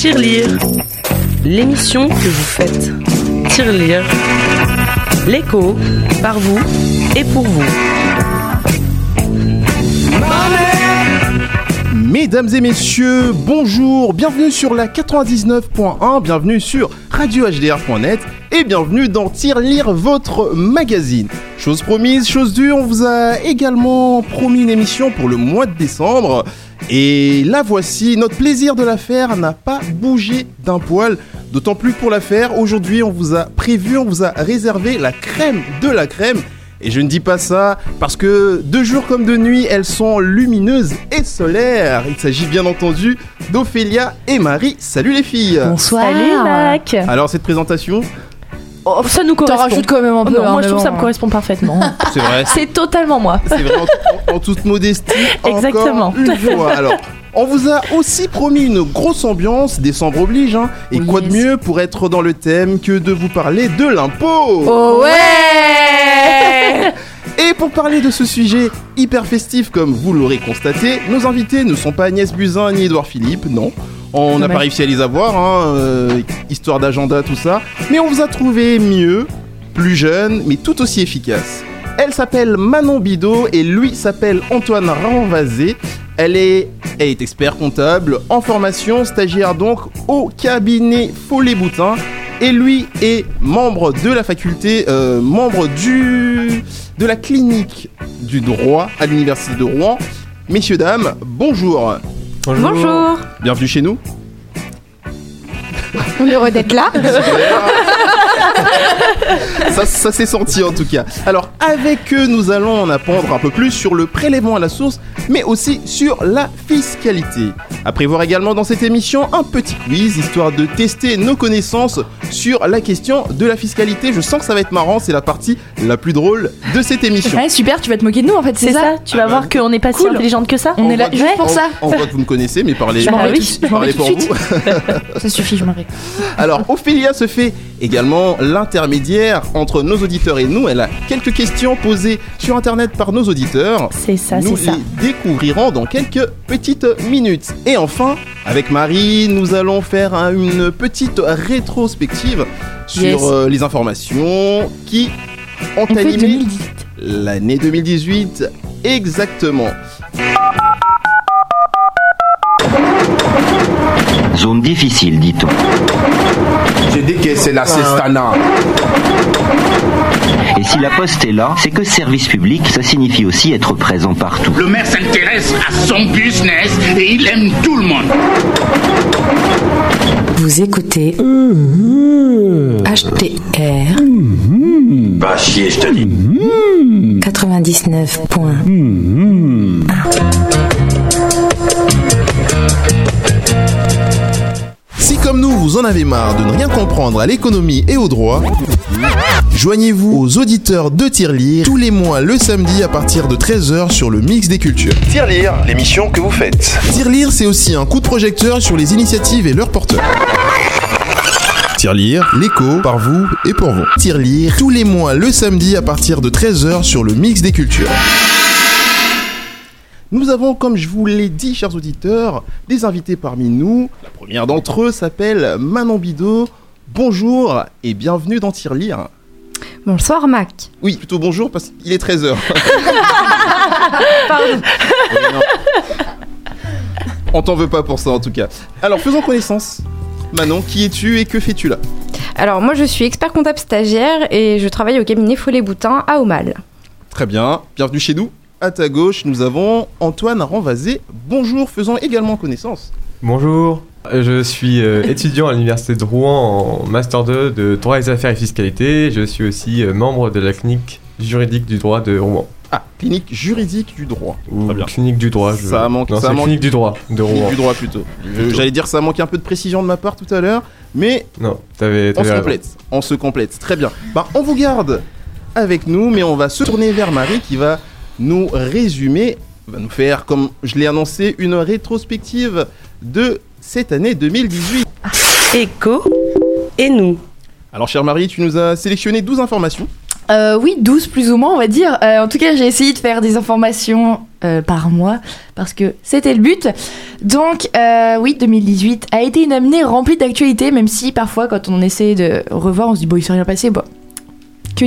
Tirelire, l'émission que vous faites. Tirelire, l'écho, par vous et pour vous. Mesdames et messieurs, bonjour, bienvenue sur la 99.1, bienvenue sur radiohdr.net et bienvenue dans Tirelire, votre magazine. Chose promise, chose due, on vous a également promis une émission pour le mois de décembre. Et la voici, notre plaisir de la faire n'a pas bougé d'un poil. D'autant plus que pour la faire, aujourd'hui on vous a prévu, on vous a réservé la crème de la crème. Et je ne dis pas ça parce que de jour comme de nuit, elles sont lumineuses et solaires. Il s'agit bien entendu d'Ophélia et Marie. Salut les filles Bonsoir. Salut Mac Alors cette présentation, Oh, Ça nous T'en correspond. rajoutes quand même un Oh peu. non, hein, moi je trouve ça bon. me correspond parfaitement. c'est vrai, C'est totalement moi. c'est vrai en, toute modestie. encore Exactement. Une fois. Alors, on vous a aussi promis une grosse ambiance, décembre oblige, hein. Et Oui, quoi de mieux pour être dans le thème que de vous parler de l'impôt? Oh ouais Et pour parler de ce sujet hyper festif comme vous l'aurez constaté, nos invités ne sont pas Agnès Buzyn ni Édouard Philippe, non. On n'a pas réussi à les avoir, hein, euh, histoire d'agenda, tout ça. Mais on vous a trouvé mieux, plus jeune, mais tout aussi efficace. Elle s'appelle Manon Bidot et lui s'appelle Antoine Ranvazé. Elle est, elle est expert comptable en formation, stagiaire donc au cabinet Follet-Boutin. Et lui est membre de la faculté, euh, membre du, de la clinique du droit à l'université de Rouen. Messieurs, dames, bonjour. Bonjour Bienvenue chez nous. On est heureux d'être là. ça, ça s'est senti en tout cas. Alors avec eux, nous allons en apprendre un peu plus sur le prélèvement à la source, mais aussi sur la fiscalité. À prévoir également dans cette émission un petit quiz, histoire de tester nos connaissances sur la question de la fiscalité. Je sens que ça va être marrant, c'est la partie la plus drôle de cette émission. Ouais, super, tu vas te moquer de nous en fait, C'est ça, tu vas Ah bah. voir qu'on n'est pas si intelligente que ça. On est là pour ça. On voit que vous me connaissez, mais parlez, Bah oui, je m'en parlez vais tout pour vous. Ça suffit, je m'en vais. Alors, Ophélia se fait également l'intermédiaire entre nos auditeurs et nous. Elle a quelques questions posées sur Internet par nos auditeurs. C'est ça, nous c'est ça. les découvrirons dans quelques petites minutes. Et enfin, avec Marie, nous allons faire un- une petite rétrospective sur Yes. euh, les informations qui ont On animé 2018. l'année 2018 exactement. Zone difficile, dit-on. J'ai dit que c'est la Cestana. Et si la poste est là, c'est que service public, ça signifie aussi être présent partout. Le maire s'intéresse à son business et il aime tout le monde. Vous écoutez HTR Bah chier, je te dis. 99. Comme nous, vous en avez marre de ne rien comprendre à l'économie et au droit, joignez-vous aux auditeurs de Tirelire tous les mois le samedi à partir de 13h sur le Mix des Cultures. Tirelire, l'émission que vous faites. Tirelire, c'est aussi un coup de projecteur sur les initiatives et leurs porteurs. Tirelire, l'écho, par vous et pour vous. Tirelire, tous les mois le samedi à partir de 13h sur le Mix des Cultures. Nous avons, comme je vous l'ai dit, chers auditeurs, des invités parmi nous. La première d'entre eux s'appelle Manon Bidot. Bonjour et bienvenue dans Tirelire. Bonsoir Mac. Oui, plutôt bonjour parce qu'il est 13h. Pardon. On t'en veut pas pour ça en tout cas. Alors faisons connaissance. Manon, qui es-tu et que fais-tu là? Alors moi je suis expert comptable stagiaire et je travaille au cabinet Follet-Boutin à Aumale. Très bien, bienvenue chez nous. À ta gauche, nous avons Antoine Ranvazé. Bonjour, faisons également connaissance. Bonjour, je suis euh, étudiant à l'université de Rouen en Master 2 de droit des affaires et fiscalité. Je suis aussi euh, membre de la clinique juridique du droit de Rouen. Ah, clinique juridique du droit. Ou Très bien. clinique du droit. Je... Ça manque- Non, ça c'est manque- clinique du droit de Clinique Rouen. du droit plutôt. Je- Plutôt. J'allais dire ça manque un peu de précision de ma part tout à l'heure, mais Non, t'avais on se complète. On se complète. Très bien. Bah, on vous garde avec nous, mais on va se tourner vers Marie qui va nous résumer, va nous faire, comme je l'ai annoncé, une rétrospective de cette année 2018. Écho et nous. Alors, chère Marie, tu nous as sélectionné 12 informations. Euh, oui, 12 plus ou moins, on va dire. Euh, en tout cas, j'ai essayé de faire des informations euh, par mois parce que c'était le but. Donc euh, oui, 2018 a été une année remplie d'actualités, même si parfois quand on essaie de revoir, on se dit bon il s'est rien passé, bon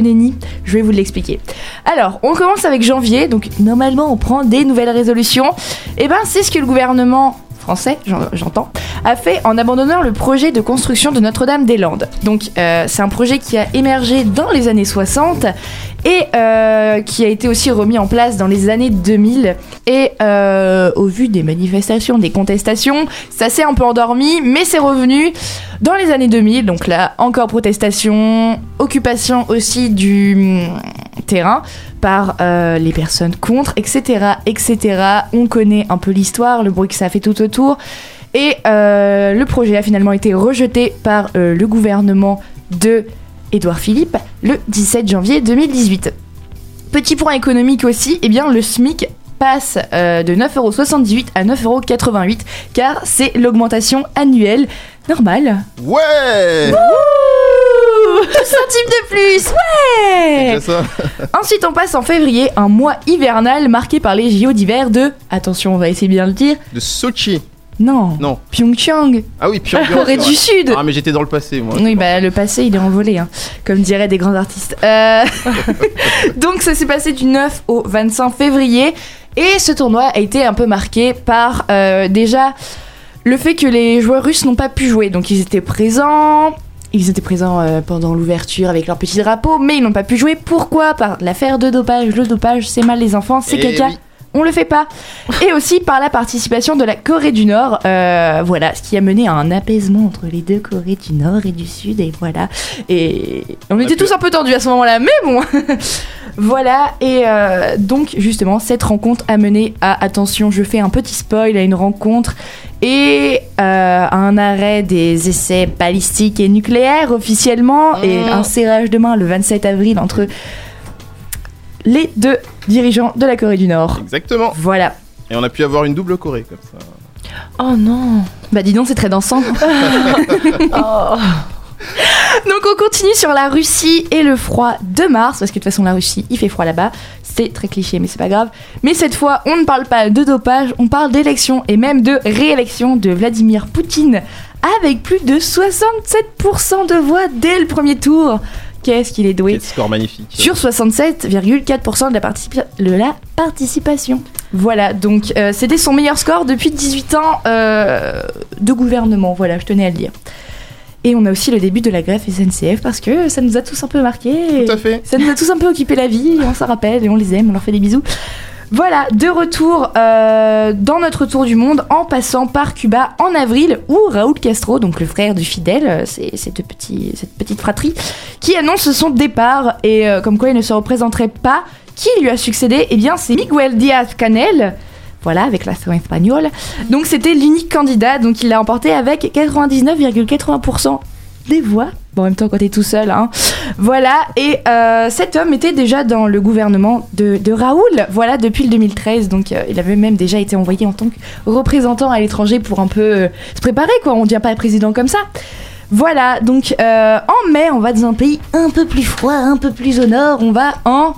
que je vais vous l'expliquer. Alors, on commence avec janvier, donc normalement on prend des nouvelles résolutions. Et ben c'est ce que le gouvernement français, j'en- j'entends, a fait en abandonnant le projet de construction de Notre-Dame-des-Landes. Donc euh, c'est un projet qui a émergé dans les années 60 et euh, qui a été aussi remis en place dans les années 2000. Et euh, au vu des manifestations, des contestations, ça s'est un peu endormi, mais c'est revenu dans les années 2000. Donc là, encore protestation, occupation aussi du hum, terrain par euh, les personnes contre, etc., etc. On connaît un peu l'histoire, le bruit que ça a fait tout autour. Et le projet a finalement été rejeté par le gouvernement de Édouard Philippe le 17 janvier 2018. Petit point économique aussi, eh bien le SMIC passe euh, de 9,78€ à 9,88€ car c'est l'augmentation annuelle normale. Ouais Ouh, centime de plus, ouais ça Ensuite, on passe en février, un mois hivernal marqué par les JO d'hiver de, attention, on va essayer de bien le dire, De Sochi. Non, Non. Pyeongchang, Ah oui. Corée du. Sud. Ah, mais j'étais dans le passé, moi. Oui, bah le passé, il est envolé, hein, comme diraient des grands artistes. Euh, Donc, ça s'est passé du 9 au 25 février. Et ce tournoi a été un peu marqué par euh, déjà le fait que les joueurs russes n'ont pas pu jouer. Donc, ils étaient présents. Ils étaient présents euh, pendant l'ouverture avec leur petit drapeau, mais ils n'ont pas pu jouer. Pourquoi? Par l'affaire de dopage. Le dopage, c'est mal les enfants, c'est Eh caca. oui. On le fait pas. Et aussi par la participation de la Corée du Nord. euh, voilà, ce qui a mené à un apaisement entre les deux Corées du Nord et du Sud. Et voilà. Et on était tous un peu tendus à ce moment-là, mais bon. voilà. Et euh, donc, justement, cette rencontre a mené à, attention, je fais un petit spoil, à une rencontre et euh, à un arrêt des essais balistiques et nucléaires officiellement. Et Mmh. un serrage de main le 27 avril entre les deux dirigeants de la Corée du Nord. Exactement. Voilà. Et on a pu avoir une double Corée comme ça. Oh non. Bah dis donc, c'est très dansant. Oh. donc on continue sur la Russie et le froid de mars, parce que de toute façon la Russie, il fait froid là-bas. C'est très cliché, mais c'est pas grave. Mais cette fois, on ne parle pas de dopage, on parle d'élection et même de réélection de Vladimir Poutine, avec plus de 67% de voix dès le premier tour. Qu'est-ce qu'il est doué Quel score magnifique. sur 67,4% de la, participa- de la participation. Voilà, donc euh, c'était son meilleur score depuis 18 ans euh, de gouvernement, voilà, je tenais à le dire. Et on a aussi le début de la grève SNCF parce que ça nous a tous un peu marqué. Tout à fait. Ça nous a tous un peu occupé la vie, on s'en rappelle et on les aime, on leur fait des bisous. Voilà, de retour euh, dans notre tour du monde en passant par Cuba en avril où Raúl Castro, donc le frère du fidèle, euh, c'est cette, cette petite fratrie, qui annonce son départ et euh, comme quoi il ne se représenterait pas. Qui lui a succédé Eh bien, c'est Miguel Díaz-Canel. Voilà, avec l'accent espagnol. Donc, c'était l'unique candidat, donc il l'a emporté avec 99,80% des voix. Bon, en même temps, quand t'es tout seul, hein. Voilà, et euh, cet homme était déjà dans le gouvernement de, de Raoul, voilà, depuis le 2013. Donc, euh, il avait même déjà été envoyé en tant que représentant à l'étranger pour un peu euh, se préparer, quoi. On ne devient pas président comme ça. Voilà, donc euh, en mai, on va dans un pays un peu plus froid, un peu plus au nord. On va en.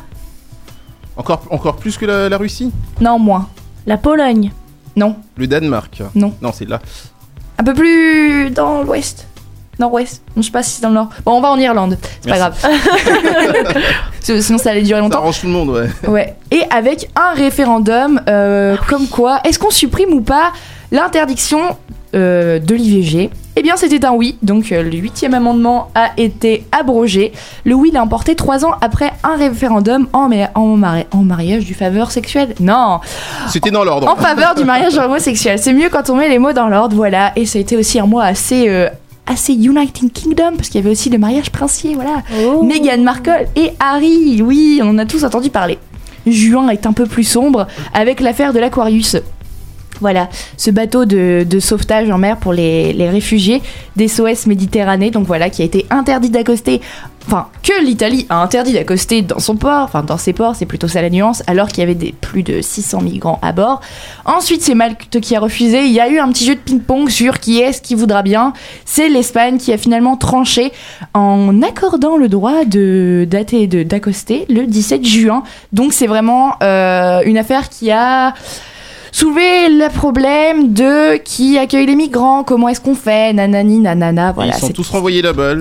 Encore, encore plus que la, la Russie? Non, moins. La Pologne? Non, Le Danemark? Non. Non, c'est là. un peu plus dans l'ouest. Nord-ouest. Je sais pas si c'est dans le nord. Bon, on va en Irlande. C'est pas grave. Sinon, ça allait durer Ça longtemps. arrange tout le monde, ouais. Ouais. Et avec un référendum, euh, comme quoi, est-ce qu'on supprime ou pas l'interdiction euh, de l'IVG Eh bien, c'était un oui. Donc, euh, le huitième amendement a été abrogé. Le oui l'a emporté trois ans après un référendum en, ma- en, mari- en mariage du faveur sexuel. Non, C'était dans l'ordre. en faveur du mariage homosexuel. C'est mieux quand on met les mots dans l'ordre, voilà. Et ça a été aussi un mois assez, euh, assez United Kingdom, parce qu'il y avait aussi le mariage princier, voilà. Oh. Meghan Markle et Harry, oui, on en a tous entendu parler. Juin est un peu plus sombre avec l'affaire de l'Aquarius. Voilà, ce bateau de, sauvetage en mer pour les, réfugiés d'SOS Méditerranée, donc voilà, qui a été interdit d'accoster, enfin, que l'Italie a interdit d'accoster dans son port, enfin, dans ses ports, c'est plutôt ça la nuance, alors qu'il y avait des, plus de 600 migrants à bord. Ensuite, c'est Malte qui a refusé, il y a eu un petit jeu de ping-pong sur qui est-ce qui voudra bien. C'est l'Espagne qui a finalement tranché en accordant le droit de d'accoster le 17 juin. Donc, c'est vraiment euh, une affaire qui a soulevé le problème de qui accueille les migrants, comment est-ce qu'on fait, nanani, nanana, voilà. Ils sont tous renvoyés là-bas.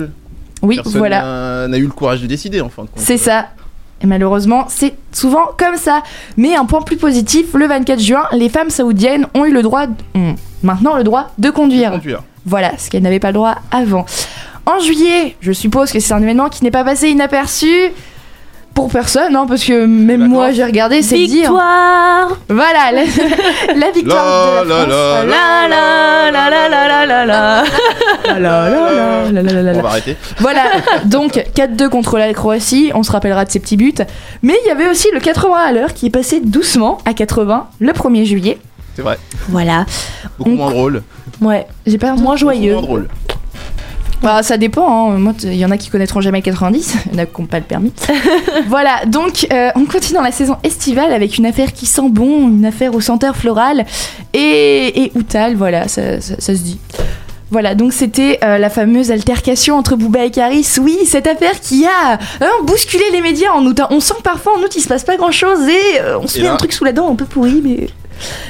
Oui, Personne voilà. n'a- eu le courage de décider en fin de compte. C'est ça. Et malheureusement, c'est souvent comme ça. Mais un point plus positif, le 24 juin, les femmes saoudiennes ont eu le droit, ont maintenant le droit de conduire. Conduire. Voilà, ce qu'elles n'avaient pas le droit avant. En juillet, je suppose que c'est un événement qui n'est pas passé inaperçu pour personne, hein, parce que même moi j'ai regardé, c'est dire. Victoire Voilà, la, la victoire La, de la France. la, la la la la la la la la la la la la la la la On la. va arrêter. Voilà, donc 4-2 contre la Croatie, on se rappellera de ses petits buts. Mais il y avait aussi le 80 à l'heure qui est passé doucement à 80 le 1er juillet. C'est vrai. Voilà. Beaucoup On- moins drôle. Ouais, j'ai pas moins joyeux. Beaucoup moins drôle. Bah, ça dépend, hein. moi il y en a qui connaîtront jamais le 90, il y en a qui n'ont pas le permis. voilà, donc euh, on continue dans la saison estivale avec une affaire qui sent bon, une affaire au senteur floral et, et outal, voilà, ça, ça- ça se dit. Voilà, donc c'était euh, la fameuse altercation entre Booba et Caris. Oui, cette affaire qui a euh, bousculé les médias en août. On sent que parfois en août il se passe pas grand chose et euh, on se Et met là- un truc sous la dent un peu pourri, mais.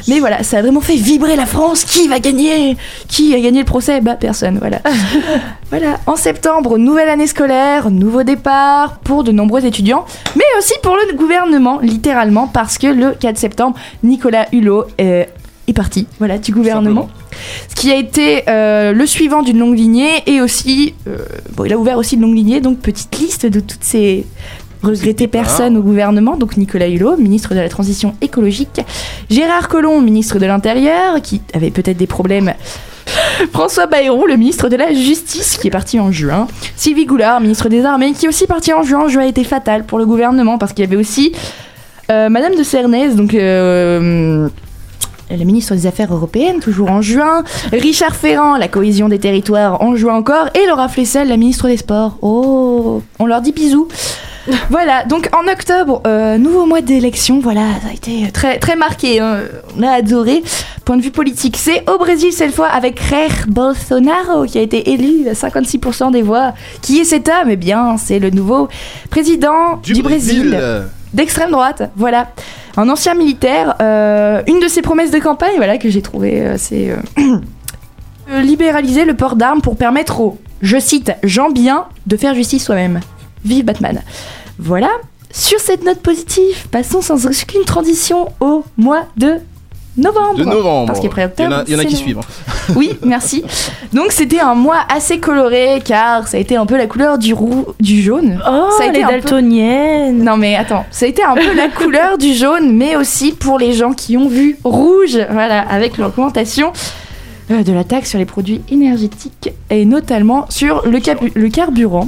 Mais voilà, ça a vraiment fait vibrer la France. Qui va gagner? Qui a gagné le procès? Bah personne, voilà. voilà, en septembre, nouvelle année scolaire, nouveau départ pour de nombreux étudiants, mais aussi pour le gouvernement, littéralement, parce que le 4 septembre, Nicolas Hulot euh, est parti, voilà, du gouvernement. Ce qui a été euh, le suivant d'une longue lignée et aussi, euh, bon, il a ouvert aussi une longue lignée, donc petite liste de toutes ces regrettées départs. personnes au gouvernement. Donc Nicolas Hulot, ministre de la Transition écologique, Gérard Collomb, ministre de l'Intérieur, qui avait peut-être des problèmes. François Bayrou, le ministre de la Justice, qui est parti en juin. Sylvie Goulard, ministre des Armées, qui est aussi parti en juin. Juin a été fatal pour le gouvernement parce qu'il y avait aussi euh, Madame de Cernès, donc euh, la ministre des Affaires européennes, toujours en juin. Richard Ferrand, la cohésion des territoires, en juin encore. Et Laura Flessel, la ministre des Sports. Oh, on leur dit bisous. Voilà, donc en octobre, euh, nouveau mois d'élection, voilà, ça a été très, très marqué, hein. on a adoré. Point de vue politique, c'est au Brésil cette fois avec Jair Bolsonaro qui a été élu à 56% des voix. Qui est cet homme? Eh bien, c'est le nouveau président du, Brésil d'extrême droite, voilà. Un ancien militaire, euh, une de ses promesses de campagne, voilà, que j'ai trouvé assez... euh, euh, libéraliser le port d'armes pour permettre aux, je cite, gens bien de faire justice soi-même. Vive Batman. Voilà. Sur cette note positive, passons sans aucune transition au mois de novembre. De novembre. Parce qu'après Il y en octobre, a, il y en a qui suivent. hein. Oui, merci. Donc c'était un mois assez coloré car ça a été un peu la couleur du roux, du jaune. Oh, Ça a été les un peu- daltoniennes Non mais attends, ça a été un peu la couleur du jaune, mais aussi pour les gens qui ont vu rouge, voilà, avec l'augmentation euh, de la taxe sur les produits énergétiques et notamment sur le carburant.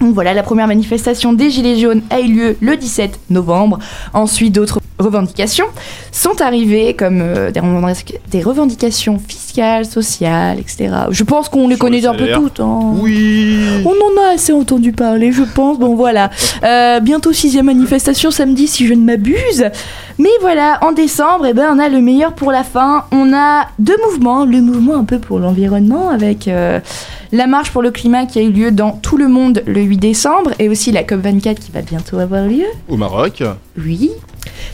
Donc voilà, la première manifestation des Gilets jaunes a eu lieu le 17 novembre. Ensuite, d'autres revendications sont arrivées, comme euh, des, revendic- des revendications fiscales, sociales, etc. Je pense qu'on les connaît un peu toutes. hein. Oui. On en a assez entendu parler, je pense. Bon, voilà. Euh, bientôt sixième manifestation samedi, si je ne m'abuse. Mais voilà, en décembre, eh ben, on a le meilleur pour la fin. On a deux mouvements. Le mouvement un peu pour l'environnement, avec euh, la marche pour le climat qui a eu lieu dans tout le monde le 8 décembre, et aussi la COP24 qui va bientôt avoir lieu. Au Maroc. Oui,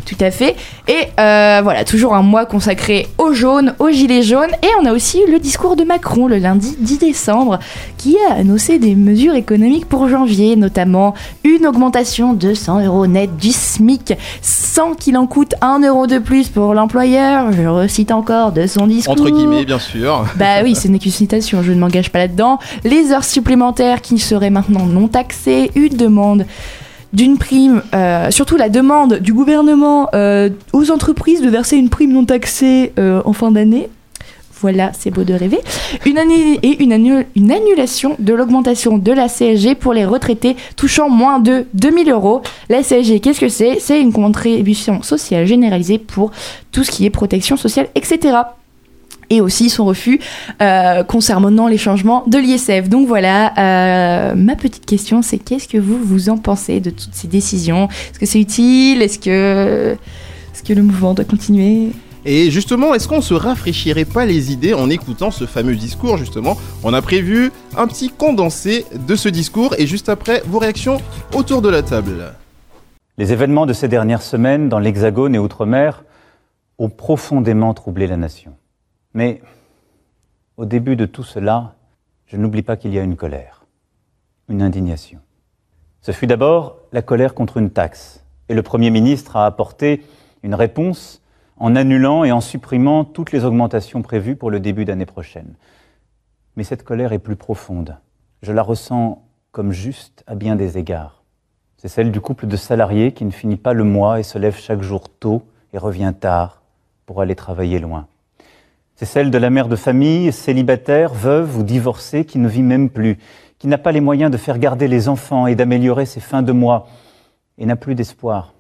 tout à fait. Et euh, voilà, toujours un mois consacré aux jaunes, aux gilets jaunes. Et on a aussi eu le discours de Macron le lundi 10 décembre, qui a annoncé des mesures économiques pour janvier, notamment une augmentation de 100 euros net du SMIC, sans qu'il en coûte 1 euro de plus pour l'employeur. Je recite encore de son discours. Entre guillemets, bien sûr. Bah oui, ce n'est qu'une citation, je ne m'engage pas là-dedans. Les heures supplémentaires qui seraient maintenant non taxées, une demande d'une prime, euh, surtout la demande du gouvernement euh, aux entreprises de verser une prime non taxée euh, en fin d'année. Voilà, c'est beau de rêver. Une année et une, annu- une annulation de l'augmentation de la CSG pour les retraités touchant moins de 2000 euros. La CSG, qu'est-ce que c'est? C'est une contribution sociale généralisée pour tout ce qui est protection sociale, etc et aussi son refus euh, concernant les changements de l'ISF. Donc voilà, euh, ma petite question, c'est qu'est-ce que vous vous en pensez de toutes ces décisions? Est-ce que c'est utile? Est-ce que, est-ce que le mouvement doit continuer? Et justement, est-ce qu'on se rafraîchirait pas les idées en écoutant ce fameux discours justement? On a prévu un petit condensé de ce discours et juste après vos réactions autour de la table. Les événements de ces dernières semaines dans l'Hexagone et Outre-mer ont profondément troublé la nation. Mais au début de tout cela, je n'oublie pas qu'il y a une colère, une indignation. Ce fut d'abord la colère contre une taxe, et le Premier ministre a apporté une réponse en annulant et en supprimant toutes les augmentations prévues pour le début d'année prochaine. Mais cette colère est plus profonde. Je la ressens comme juste à bien des égards. C'est celle du couple de salariés qui ne finit pas le mois et se lève chaque jour tôt et revient tard pour aller travailler loin. C'est celle de la mère de famille, célibataire, veuve ou divorcée, qui ne vit même plus, qui n'a pas les moyens de faire garder les enfants et d'améliorer ses fins de mois, et n'a plus d'espoir.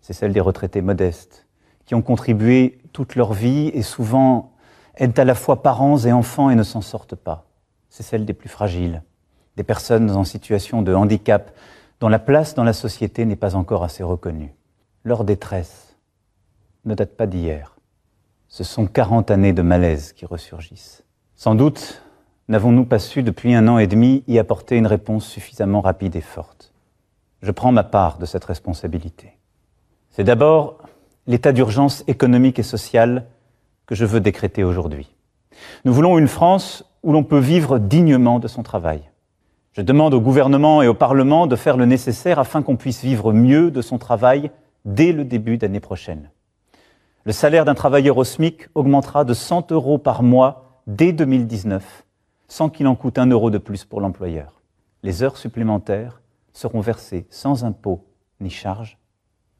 C'est celle des retraités modestes, qui ont contribué toute leur vie et souvent aident à la fois parents et enfants et ne s'en sortent pas. C'est celle des plus fragiles, des personnes en situation de handicap, dont la place dans la société n'est pas encore assez reconnue. Leur détresse ne date pas d'hier. Ce sont 40 années de malaise qui ressurgissent. Sans doute n'avons-nous pas su depuis un an et demi y apporter une réponse suffisamment rapide et forte. Je prends ma part de cette responsabilité. C'est d'abord l'état d'urgence économique et sociale que je veux décréter aujourd'hui. Nous voulons une France où l'on peut vivre dignement de son travail. Je demande au gouvernement et au Parlement de faire le nécessaire afin qu'on puisse vivre mieux de son travail dès le début d'année prochaine. Le salaire d'un travailleur au SMIC augmentera de 100 euros par mois dès 2019, sans qu'il en coûte un euro de plus pour l'employeur. Les heures supplémentaires seront versées sans impôt ni charge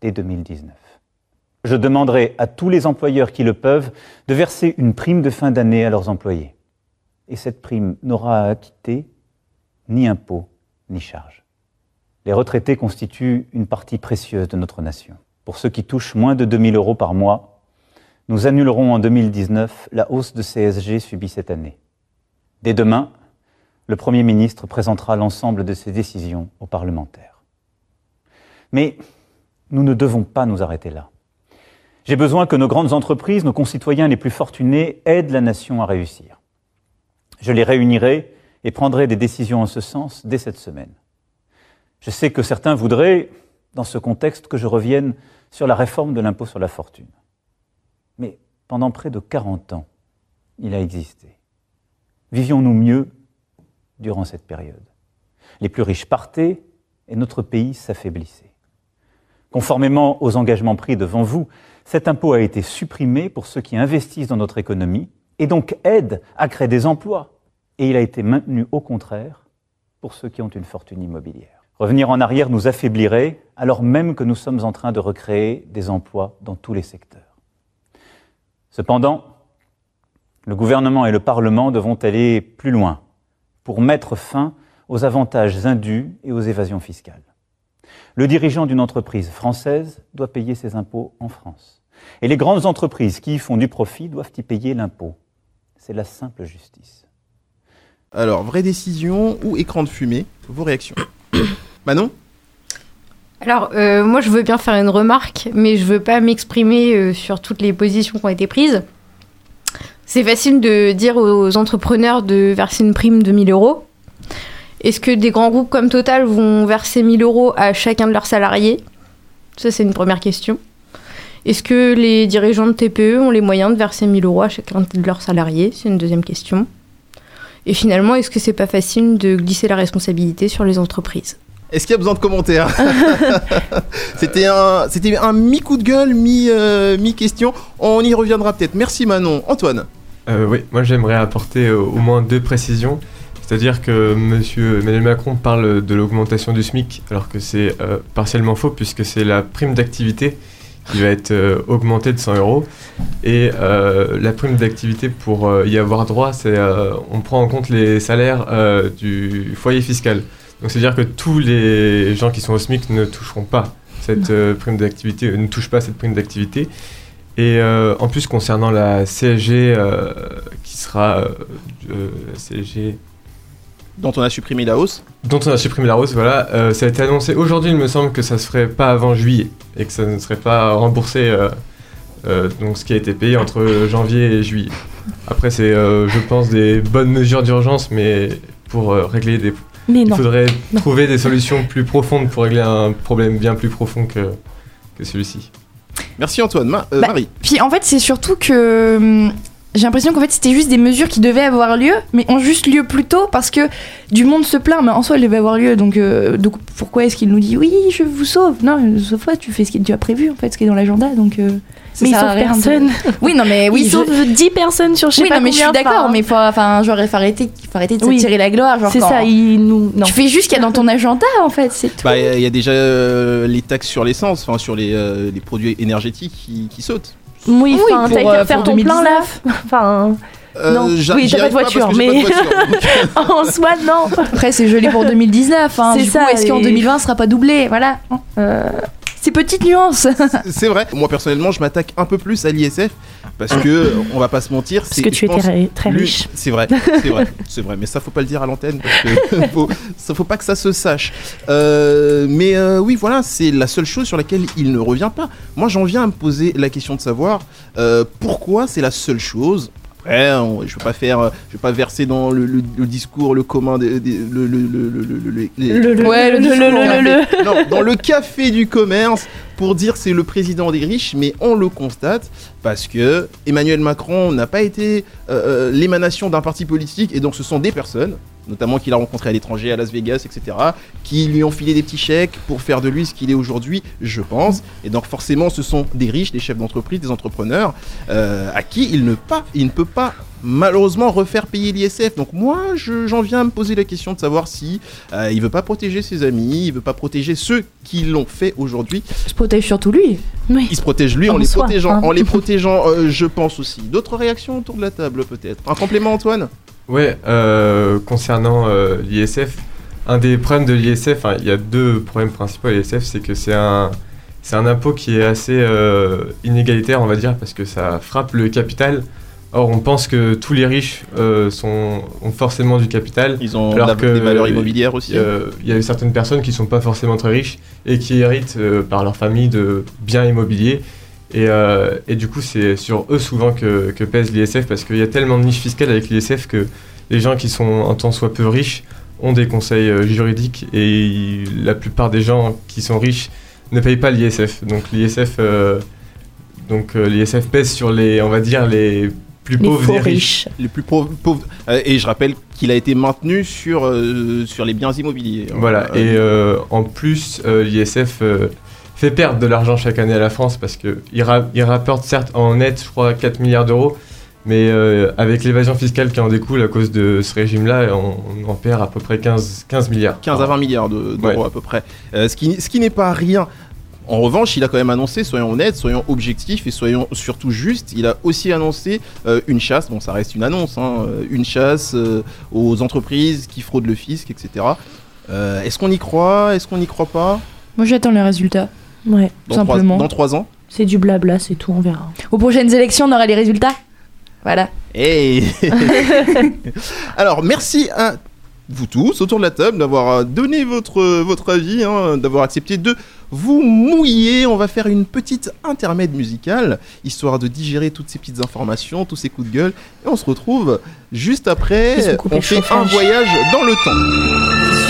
dès 2019. Je demanderai à tous les employeurs qui le peuvent de verser une prime de fin d'année à leurs employés. Et cette prime n'aura à acquitter ni impôt ni charge. Les retraités constituent une partie précieuse de notre nation. Pour ceux qui touchent moins de 2000 euros par mois, nous annulerons en 2019 la hausse de CSG subie cette année. Dès demain, le Premier ministre présentera l'ensemble de ses décisions aux parlementaires. Mais nous ne devons pas nous arrêter là. J'ai besoin que nos grandes entreprises, nos concitoyens les plus fortunés, aident la nation à réussir. Je les réunirai et prendrai des décisions en ce sens dès cette semaine. Je sais que certains voudraient, dans ce contexte, que je revienne sur la réforme de l'impôt sur la fortune. Mais pendant près de 40 ans, il a existé. Vivions-nous mieux durant cette période? Les plus riches partaient et notre pays s'affaiblissait. Conformément aux engagements pris devant vous, cet impôt a été supprimé pour ceux qui investissent dans notre économie et donc aident à créer des emplois. Et il a été maintenu au contraire pour ceux qui ont une fortune immobilière. Revenir en arrière nous affaiblirait alors même que nous sommes en train de recréer des emplois dans tous les secteurs. Cependant, le gouvernement et le Parlement devront aller plus loin pour mettre fin aux avantages indus et aux évasions fiscales. Le dirigeant d'une entreprise française doit payer ses impôts en France. Et les grandes entreprises qui y font du profit doivent y payer l'impôt. C'est la simple justice. Alors, vraie décision ou écran de fumée? Vos réactions Manon? Alors, euh, moi, je veux bien faire une remarque, mais je veux pas m'exprimer euh, sur toutes les positions qui ont été prises. C'est facile de dire aux entrepreneurs de verser une prime de 1000 euros. Est-ce que des grands groupes comme Total vont verser 1000 euros à chacun de leurs salariés? Ça, c'est une première question. Est-ce que les dirigeants de TPE ont les moyens de verser 1000 euros à chacun de leurs salariés? C'est une deuxième question. Et finalement, est-ce que c'est pas facile de glisser la responsabilité sur les entreprises? Est-ce qu'il y a besoin de commentaires C'était un, c'était un mi-coup de gueule, mi, euh, mi-question. On y reviendra peut-être. Merci Manon. Antoine Euh, oui, moi j'aimerais apporter euh, au moins deux précisions. C'est-à-dire que Monsieur Emmanuel Macron parle de l'augmentation du SMIC, alors que c'est partiellement faux, puisque c'est la prime d'activité qui va être euh, augmenté de 100 euros. Et la prime d'activité pour y avoir droit, c'est on prend en compte les salaires du foyer fiscal. Donc c'est-à-dire que tous les gens qui sont au SMIC ne toucheront pas cette euh, prime d'activité, ne touchent pas cette prime d'activité. Et euh, en plus concernant la CSG euh, qui sera euh, euh, CSG Dont on a supprimé la hausse. dont on a supprimé la hausse, voilà, euh, ça a été annoncé aujourd'hui, il me semble que ça se ferait pas avant juillet et que ça ne serait pas remboursé, euh, euh, donc ce qui a été payé entre janvier et juillet. Après, c'est, euh, je pense, des bonnes mesures d'urgence, mais pour euh, régler des. Mais il faudrait Non. trouver des solutions plus profondes pour régler un problème bien plus profond que, que celui-ci. Merci Antoine. Ma- euh, Bah, Marie. Puis en fait, c'est surtout que hum, j'ai l'impression qu'en fait, c'était juste des mesures qui devaient avoir lieu, mais ont juste lieu plus tôt parce que du monde se plaint, mais en soi, elles devaient avoir lieu. Donc, euh, donc pourquoi est-ce qu'il nous dit oui, je vous sauve? Non, sauf toi, tu fais ce que tu as prévu en fait, ce qui est dans l'agenda. Donc, euh, ça Mais il sert à sauve rien de- personne. Oui, non, mais oui, il je- sauve 10 personnes sur sais oui, pas non, mais je suis d'accord, mais faut, enfin, genre, il faut arrêter, faut arrêter de Oui. s'attirer la gloire. C'est ça, il nous. Non. Tu fais juste ce qu'il y a dans ton agenda en fait, c'est tout. Bah, il y, a- il y a déjà euh, les taxes sur l'essence, enfin sur les, euh, les produits énergétiques qui, qui sautent. Oui, Oui, enfin, pour, t'as euh, qu'à faire pour ton plein là. 2019. Enfin, Euh, Non. Oui, t'as pas de voiture, mais- pas de voiture, donc, en soi, non. Après, c'est gelé pour 2019. Hein. C'est Du ça, coup, est-ce qu'en et- 2020, ce sera pas doublé? Voilà. Euh, Ces petites nuances. C'est vrai. Moi personnellement, je m'attaque un peu plus à l'ISF parce que on va pas se mentir. Parce que tu étais pense, très, riche. C'est vrai, c'est vrai, c'est vrai. Mais ça, faut pas le dire à l'antenne faut, ça faut pas que ça se sache. Euh, mais euh, oui, voilà, c'est la seule chose sur laquelle il ne revient pas. Moi, j'en viens à me poser la question de savoir euh, pourquoi c'est la seule chose. Après, on- je veux pas faire, euh, je veux pas verser dans le, le- le discours, le commun, des, des- le, le, le, le, le- le- les- Le- le- Ouais, le le- discours le- le- café. le- Non, dans le café du commerce pour dire c'est le président des riches, mais on le constate parce que Emmanuel Macron n'a pas été euh, euh, l'émanation d'un parti politique et donc ce sont des personnes, notamment qu'il a rencontrées à l'étranger, à Las Vegas, etc., qui lui ont filé des petits chèques pour faire de lui ce qu'il est aujourd'hui, je pense. Et donc forcément, ce sont des riches, des chefs d'entreprise, des entrepreneurs euh, à qui il ne, pas, il ne peut pas malheureusement refaire payer l'ISF. Donc moi, je- j'en viens à me poser la question de savoir si euh, il veut pas protéger ses amis, il veut pas protéger ceux qui l'ont fait aujourd'hui. Je protège surtout lui. Oui. Il se protège lui en, En les soi, protégeant, hein. en les protégeant, euh, je pense aussi. D'autres réactions autour de la table peut-être? Un complément Antoine? Ouais, euh, concernant euh, l'ISF, un des problèmes de l'ISF, il y a deux problèmes principaux à l'ISF, c'est que c'est un, c'est un impôt qui est assez euh, inégalitaire, on va dire, parce que ça frappe le capital. Or, on pense que tous les riches euh, sont, ont forcément du capital. Ils ont Alors que, des valeurs immobilières aussi. Il y a certaines personnes qui sont pas forcément très riches et qui héritent par leur famille de biens immobiliers. Et, euh, et du coup, c'est sur eux souvent que, que pèse l'ISF parce qu'il y a tellement de niches fiscales avec l'ISF que les gens qui sont un tant soit peu riches ont des conseils euh, juridiques et la plupart des gens qui sont riches ne payent pas l'ISF. Donc l'ISF, euh, donc euh, l'ISF pèse sur les, on va dire les plus Les pauvres des riches. riches. Les plus pauvres. pauvres- euh, et je rappelle qu'il a été maintenu sur, euh, sur les biens immobiliers. Voilà, Euh, et euh, en plus, euh, l'ISF euh, fait perdre de l'argent chaque année à la France parce qu'il ra il rapporte certes en net, je crois, 4 milliards d'euros, mais euh, avec l'évasion fiscale qui en découle à cause de ce régime-là, on, on en perd à peu près 15, 15 milliards. 15 à 20 milliards de- d'euros Ouais. à peu près. Euh, ce qui, ce qui n'est pas rien. En revanche, il a quand même annoncé, soyons honnêtes, soyons objectifs et soyons surtout justes, il a aussi annoncé euh, une chasse, bon ça reste une annonce, hein, une chasse euh, aux entreprises qui fraudent le fisc, etc. Euh, Est-ce qu'on y croit? Est-ce qu'on n'y croit pas? Moi, j'attends les résultats. Ouais, dans trois, Simplement. dans trois ans c'est du blabla, c'est tout, on verra. Aux prochaines élections, on aura les résultats? Voilà. Hey Alors, merci à vous tous autour de la table d'avoir euh, donné votre, votre avis, hein, d'avoir accepté de vous mouiller. On va faire une petite intermède musicale, histoire de digérer toutes ces petites informations, tous ces coups de gueule. Et on se retrouve juste après. On fait un voyage dans le temps.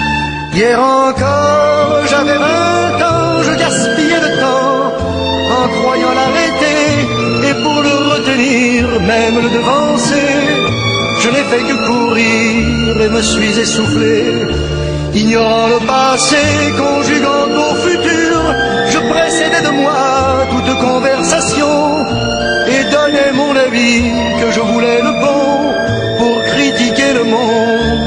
Hier encore, j'avais vingt ans, je gaspillais le temps en croyant l'arrêter et pour le retenir, même le devancer. Je n'ai fait que courir et me suis essoufflé. Ignorant le passé, conjuguant au futur, je précédais de moi toute conversation et donnais mon avis que je voulais le bon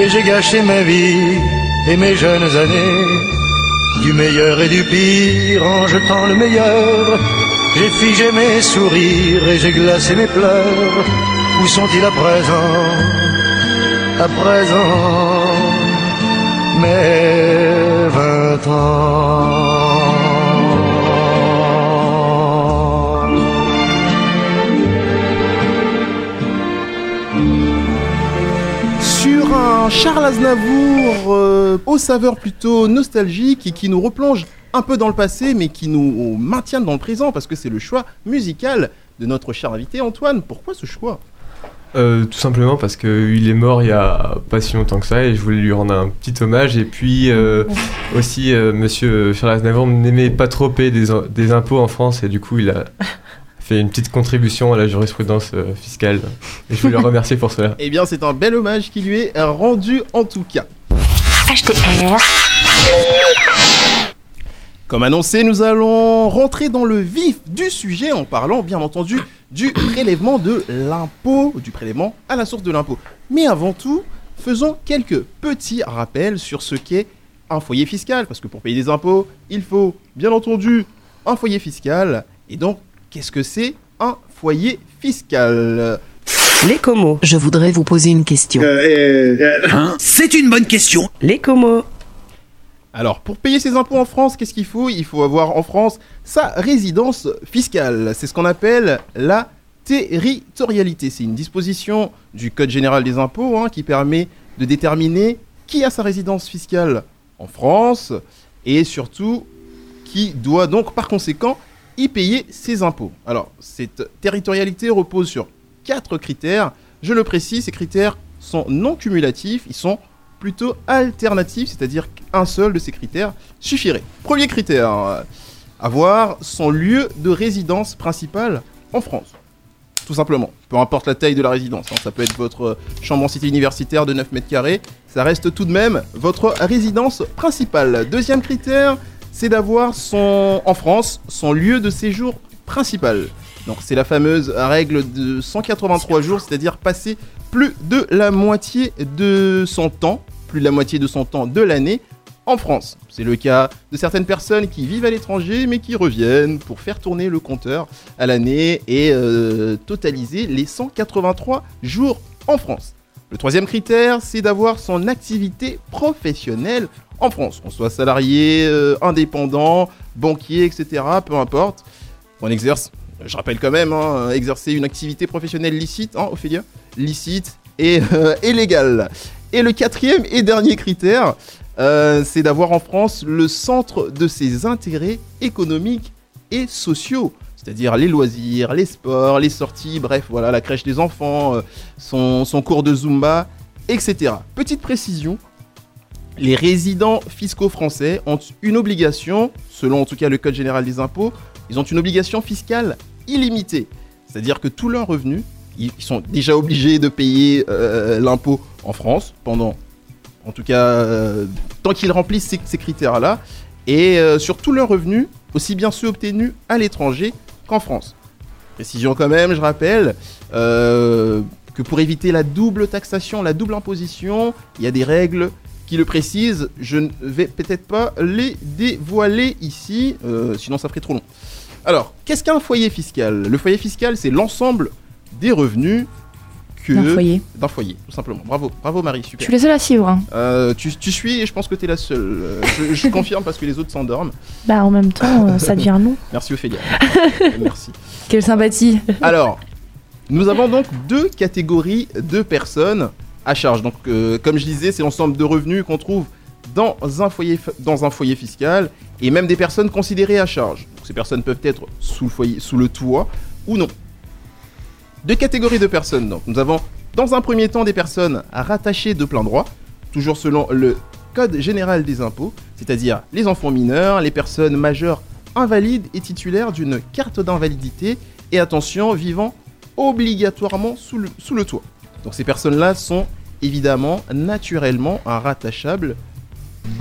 Et j'ai gâché ma vie et mes jeunes années. Du meilleur et du pire en jetant le meilleur. J'ai figé mes sourires et j'ai glacé mes pleurs. Où sont-ils à présent? À présent, mes vingt ans. Un Charles Aznavour euh, aux saveurs plutôt nostalgiques et qui nous replonge un peu dans le passé mais qui nous maintient dans le présent parce que c'est le choix musical de notre cher invité Antoine. Pourquoi ce choix? Euh, tout simplement parce qu'il est mort il y a pas si longtemps que ça et je voulais lui rendre un petit hommage. Et puis euh, aussi, euh, monsieur Charles Aznavour n'aimait pas trop payer des, des impôts en France et du coup, il a fait une petite contribution à la jurisprudence euh, fiscale. Et je voulais le remercier pour cela. Eh bien c'est un bel hommage qui lui est rendu en tout cas. HTR. Comme annoncé, nous allons rentrer dans le vif du sujet en parlant bien entendu du prélèvement de l'impôt, du prélèvement à la source de l'impôt. Mais avant tout, faisons quelques petits rappels sur ce qu'est un foyer fiscal, parce que pour payer des impôts, il faut bien entendu un foyer fiscal. Et donc, qu'est-ce que c'est un foyer fiscal? Les comos. Je voudrais vous poser une question. C'est une bonne question. Les comos. Alors, pour payer ses impôts en France, qu'est-ce qu'il faut? Il faut avoir en France sa résidence fiscale. C'est ce qu'on appelle la territorialité. C'est une disposition du Code général des impôts hein, qui permet de déterminer qui a sa résidence fiscale en France et surtout qui doit donc par conséquent y payer ses impôts. Alors, cette territorialité repose sur quatre critères. Je le précise, ces critères sont non cumulatifs, ils sont plutôt alternatifs, c'est-à-dire qu'un seul de ces critères suffirait. Premier critère, avoir son lieu de résidence principale en France. Tout simplement. Peu importe la taille de la résidence. hein. Ça peut être votre chambre en cité universitaire de 9 mètres carrés. Ça reste tout de même votre résidence principale. Deuxième critère, c'est d'avoir son, en France son lieu de séjour principal. Donc c'est la fameuse règle de 183 jours, c'est-à-dire passer plus de la moitié de son temps, plus de la moitié de son temps de l'année en France. C'est le cas de certaines personnes qui vivent à l'étranger mais qui reviennent pour faire tourner le compteur à l'année et euh, totaliser les 183 jours en France. Le troisième critère, c'est d'avoir son activité professionnelle en France, qu'on soit salarié, euh, indépendant, banquier, etc., peu importe. On exerce, je rappelle quand même, hein, exercer une activité professionnelle licite, hein, Ophélia Licite et, euh, et légale. Et le quatrième et dernier critère, euh, c'est d'avoir en France le centre de ses intérêts économiques et sociaux. C'est-à-dire les loisirs, les sports, les sorties, bref, voilà, la crèche des enfants, son cours de Zumba, etc. Petite précision, les résidents fiscaux français ont une obligation, selon en tout cas le Code général des impôts, ils ont une obligation fiscale illimitée. C'est-à-dire que tous leurs revenus, ils sont déjà obligés de payer euh, l'impôt en France pendant, en tout cas, euh, tant qu'ils remplissent ces, critères-là, et euh, sur tous leurs revenus, aussi bien ceux obtenus à l'étranger qu'en France. Précision quand même, je rappelle, que pour éviter la double taxation, la double imposition, il y a des règles qui le précisent. Je ne vais peut-être pas les dévoiler ici, euh, sinon ça ferait trop long. Alors, qu'est-ce qu'un foyer fiscal? Le foyer fiscal, c'est l'ensemble des revenus que... D'un foyer. D'un foyer, tout simplement. Bravo, bravo Marie, super. Je suis la seule à suivre. hein. Euh, tu, tu suis et je pense que tu es la seule. Euh, je, je confirme parce que les autres s'endorment. Bah en même temps, euh, ça devient long. Merci Ophélia. Merci. Quelle sympathie. Alors, nous avons donc deux catégories de personnes à charge. Donc, euh, comme je disais, c'est l'ensemble de revenus qu'on trouve dans un, foyer, dans un foyer fiscal et même des personnes considérées à charge. Ces personnes peuvent être sous le, foyer, sous le toit ou non. Deux catégories de personnes. Donc, nous avons dans un premier temps des personnes rattachées de plein droit, toujours selon le Code général des impôts, c'est-à-dire les enfants mineurs, les personnes majeures invalides et titulaires d'une carte d'invalidité et attention, vivant obligatoirement sous le toit. Donc ces personnes-là sont évidemment naturellement rattachables.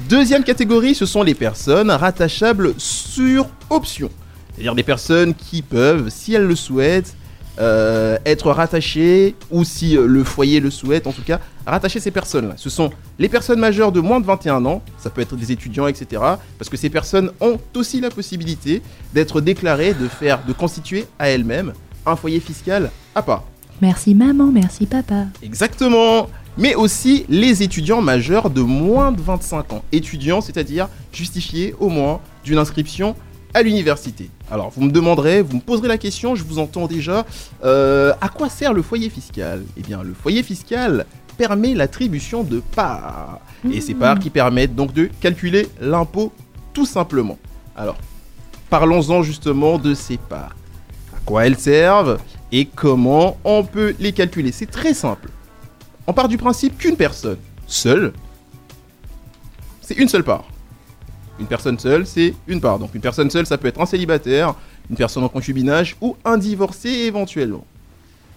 Deuxième catégorie, ce sont les personnes rattachables sur option. C'est-à-dire des personnes qui peuvent, si elles le souhaitent, euh, être rattachées, ou si euh, le foyer le souhaite, en tout cas, rattacher ces personnes-là. Ce sont les personnes majeures de moins de 21 ans, ça peut être des étudiants, etc. Parce que ces personnes ont aussi la possibilité d'être déclarées, de faire, de constituer à elles-mêmes un foyer fiscal à part. Merci maman, merci papa. Exactement mais aussi les étudiants majeurs de moins de 25 ans. Étudiants, c'est-à-dire justifiés au moins d'une inscription à l'université. Alors, vous me demanderez, vous me poserez la question, je vous entends déjà, euh, à quoi sert le foyer fiscal? Eh bien, le foyer fiscal permet l'attribution de parts. Et ces parts qui permettent donc de calculer l'impôt tout simplement. Alors, parlons-en justement de ces parts. À quoi elles servent? Et comment on peut les calculer? C'est très simple. On part du principe qu'une personne seule, c'est une seule part. Une personne seule, c'est une part. Donc une personne seule, ça peut être un célibataire, une personne en concubinage ou un divorcé éventuellement.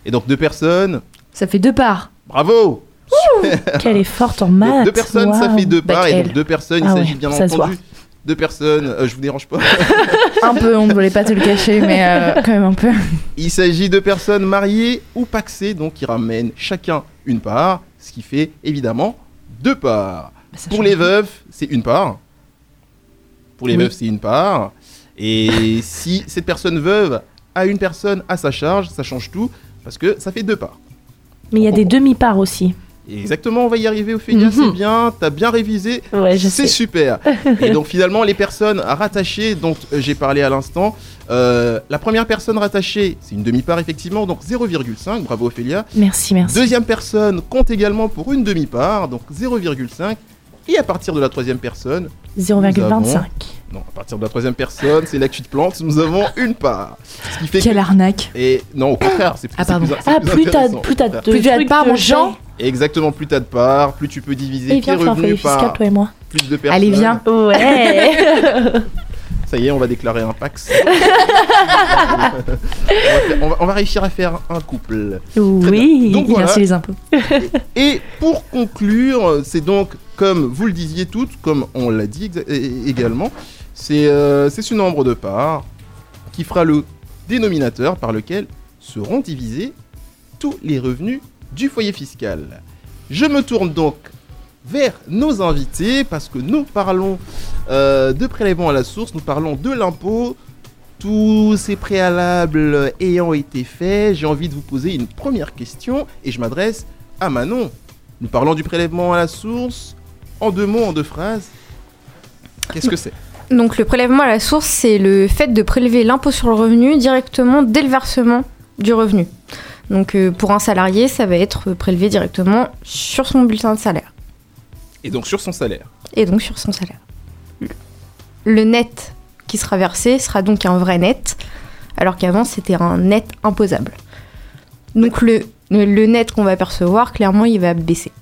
Et donc deux personnes. Ça fait deux parts. Bravo Qu'elle est forte en Donc, maths. Deux personnes, ça fait deux Bah, parts. et donc quelle. deux personnes, Ah il s'agit ouais, bien entendu. Deux personnes, euh, je vous dérange pas. Un peu, on ne voulait pas te le cacher, mais euh, quand même un peu. Il s'agit de personnes mariées ou paxées, donc qui ramènent chacun une part, ce qui fait évidemment deux parts. Pour les veufs, c'est une part. Pour les Oui. veufs, c'est une part. Et si cette personne veuve a une personne à sa charge, ça change tout, parce que ça fait deux parts. Mais il y a des demi-parts aussi. Exactement, on va y arriver, Ophélia, c'est bien, t'as bien révisé, Ouais, c'est super. Et donc finalement, les personnes rattachées, dont euh, j'ai parlé à l'instant, euh, la première personne rattachée, c'est une demi-part effectivement, donc 0,5, bravo Ophélia. Merci, merci. Deuxième personne compte également pour une demi-part, donc 0,5. Et à partir de la troisième personne, 0,25. avons- Non, à partir de la troisième personne, c'est là que tu te plantes, nous avons une part. Ce qui fait Quelle que- arnaque. Et non, au contraire, c'est plus, Ah, pardon. plus- Ah, plus t'as intéressant, plus t'as de. Plus tu as de parts, mon de Jean. Exactement, plus t'as de parts, plus tu peux diviser Et tes viens, revenus fiscal, par toi et moi. plus de personnes. Allez, viens. Ouais. Ça y est, on va déclarer un Pax. on, va faire- on va- on va réussir à faire un couple. oui. Donc voilà. Merci les impôts. Et pour conclure, c'est donc, comme vous le disiez toutes, comme on l'a dit également, c'est euh, c'est ce nombre de parts qui fera le dénominateur par lequel seront divisés tous les revenus du foyer fiscal. Je me tourne donc vers nos invités parce que nous parlons euh, de prélèvement à la source, nous parlons de l'impôt. Tous ces préalables ayant été faits, j'ai envie de vous poser une première question et je m'adresse à Manon. Nous parlons du prélèvement à la source. En deux mots, en deux phrases, qu'est-ce que c'est? Donc le prélèvement à la source, c'est le fait de prélever l'impôt sur le revenu directement dès le versement du revenu. Donc euh, pour un salarié, ça va être prélevé directement sur son bulletin de salaire Et donc sur son salaire. et donc sur son salaire. Le net qui sera versé sera donc un vrai net, alors qu'avant c'était un net imposable. Donc le, le net qu'on va percevoir, clairement, il va baisser.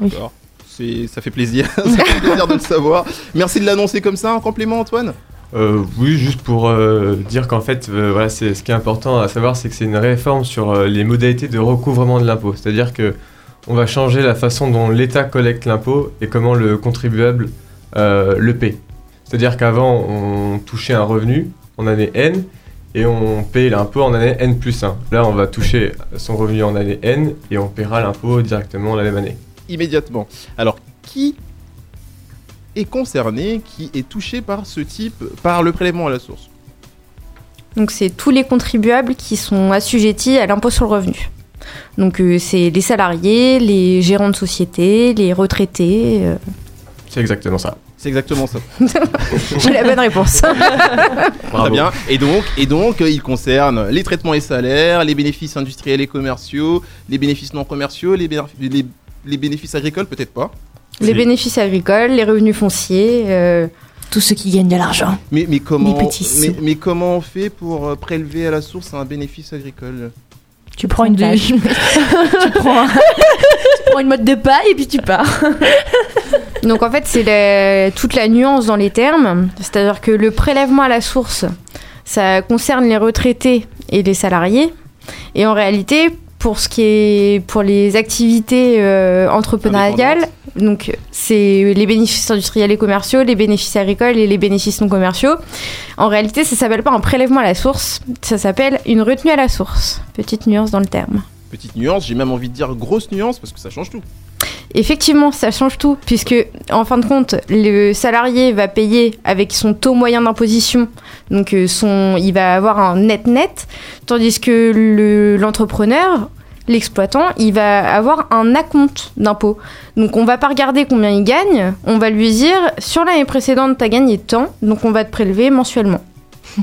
D'accord. C'est, ça fait plaisir. ça fait plaisir de le savoir. Merci de l'annoncer comme ça. Un complément, Antoine? Euh, oui, juste pour euh, dire qu'en fait, euh, voilà, c'est ce qui est important à savoir, c'est que c'est une réforme sur euh, les modalités de recouvrement de l'impôt. C'est-à-dire que on va changer la façon dont l'État collecte l'impôt et comment le contribuable euh, le paie. C'est-à-dire qu'avant, on touchait un revenu en année N et on paye l'impôt en année N plus 1. Là, on va toucher son revenu en année N et on paiera l'impôt directement la même année. Immédiatement. Alors, qui est concerné, qui est touché par ce type, par le prélèvement à la source? Donc c'est tous les contribuables qui sont assujettis à l'impôt sur le revenu. Donc euh, c'est les salariés, les gérants de société, les retraités. euh. C'est exactement ça. C'est exactement ça. J'ai la bonne réponse. Très bien. Et donc, et donc euh, il concerne les traitements et salaires, les bénéfices industriels et commerciaux, les bénéfices non commerciaux, les, bénéf- les- les bénéfices agricoles, peut-être pas. les bénéfices agricoles, les revenus fonciers. euh, Tous ceux qui gagnent de l'argent. Mais, mais, comment, petits mais, sous. mais comment on fait pour euh, prélever à la source un bénéfice agricole? Tu prends une vache. tu, prends un- tu prends une mode de paille et puis tu pars. Donc en fait, c'est la- toute la nuance dans les termes. C'est-à-dire que le prélèvement à la source, ça concerne les retraités et les salariés. Et en réalité, pour ce qui est pour les activités euh, entrepreneuriales, donc c'est les bénéfices industriels et commerciaux, les bénéfices agricoles et les bénéfices non commerciaux. En réalité, ça s'appelle pas un prélèvement à la source, ça s'appelle une retenue à la source. Petite nuance dans le terme. Petite nuance, j'ai même envie de dire grosse nuance parce que ça change tout. Effectivement, ça change tout, puisque en fin de compte, le salarié va payer avec son taux moyen d'imposition, donc euh, son, il va avoir un net net, tandis que le- l'entrepreneur, l'exploitant, il va avoir un acompte d'impôt. Donc on va pas regarder combien il gagne, on va lui dire sur l'année précédente, tu as gagné tant, donc on va te prélever mensuellement.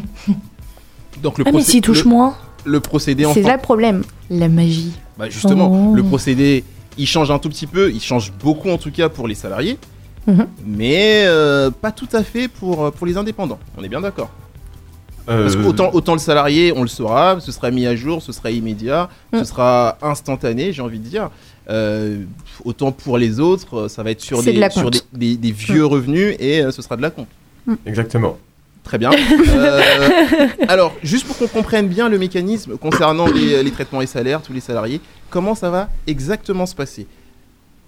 Donc le Ah, mais s'il touche le- moins Le procédé C'est enfin. là le problème. La magie. Bah justement, Oh. le procédé, il change un tout petit peu, il change beaucoup en tout cas pour les salariés, Mhm. mais euh, pas tout à fait pour, euh, pour les indépendants. On est bien d'accord. Parce Euh, que autant, autant le salarié, on le saura, ce sera mis à jour, ce sera immédiat, Mm. ce sera instantané, j'ai envie de dire. Euh, autant pour les autres, euh, ça va être sur, des, de la sur des, compte. des- des vieux revenus et euh, ce sera de la compte. Exactement. Très bien. Euh, alors, juste pour qu'on comprenne bien le mécanisme concernant les, les traitements et salaires, tous les salariés, comment ça va exactement se passer?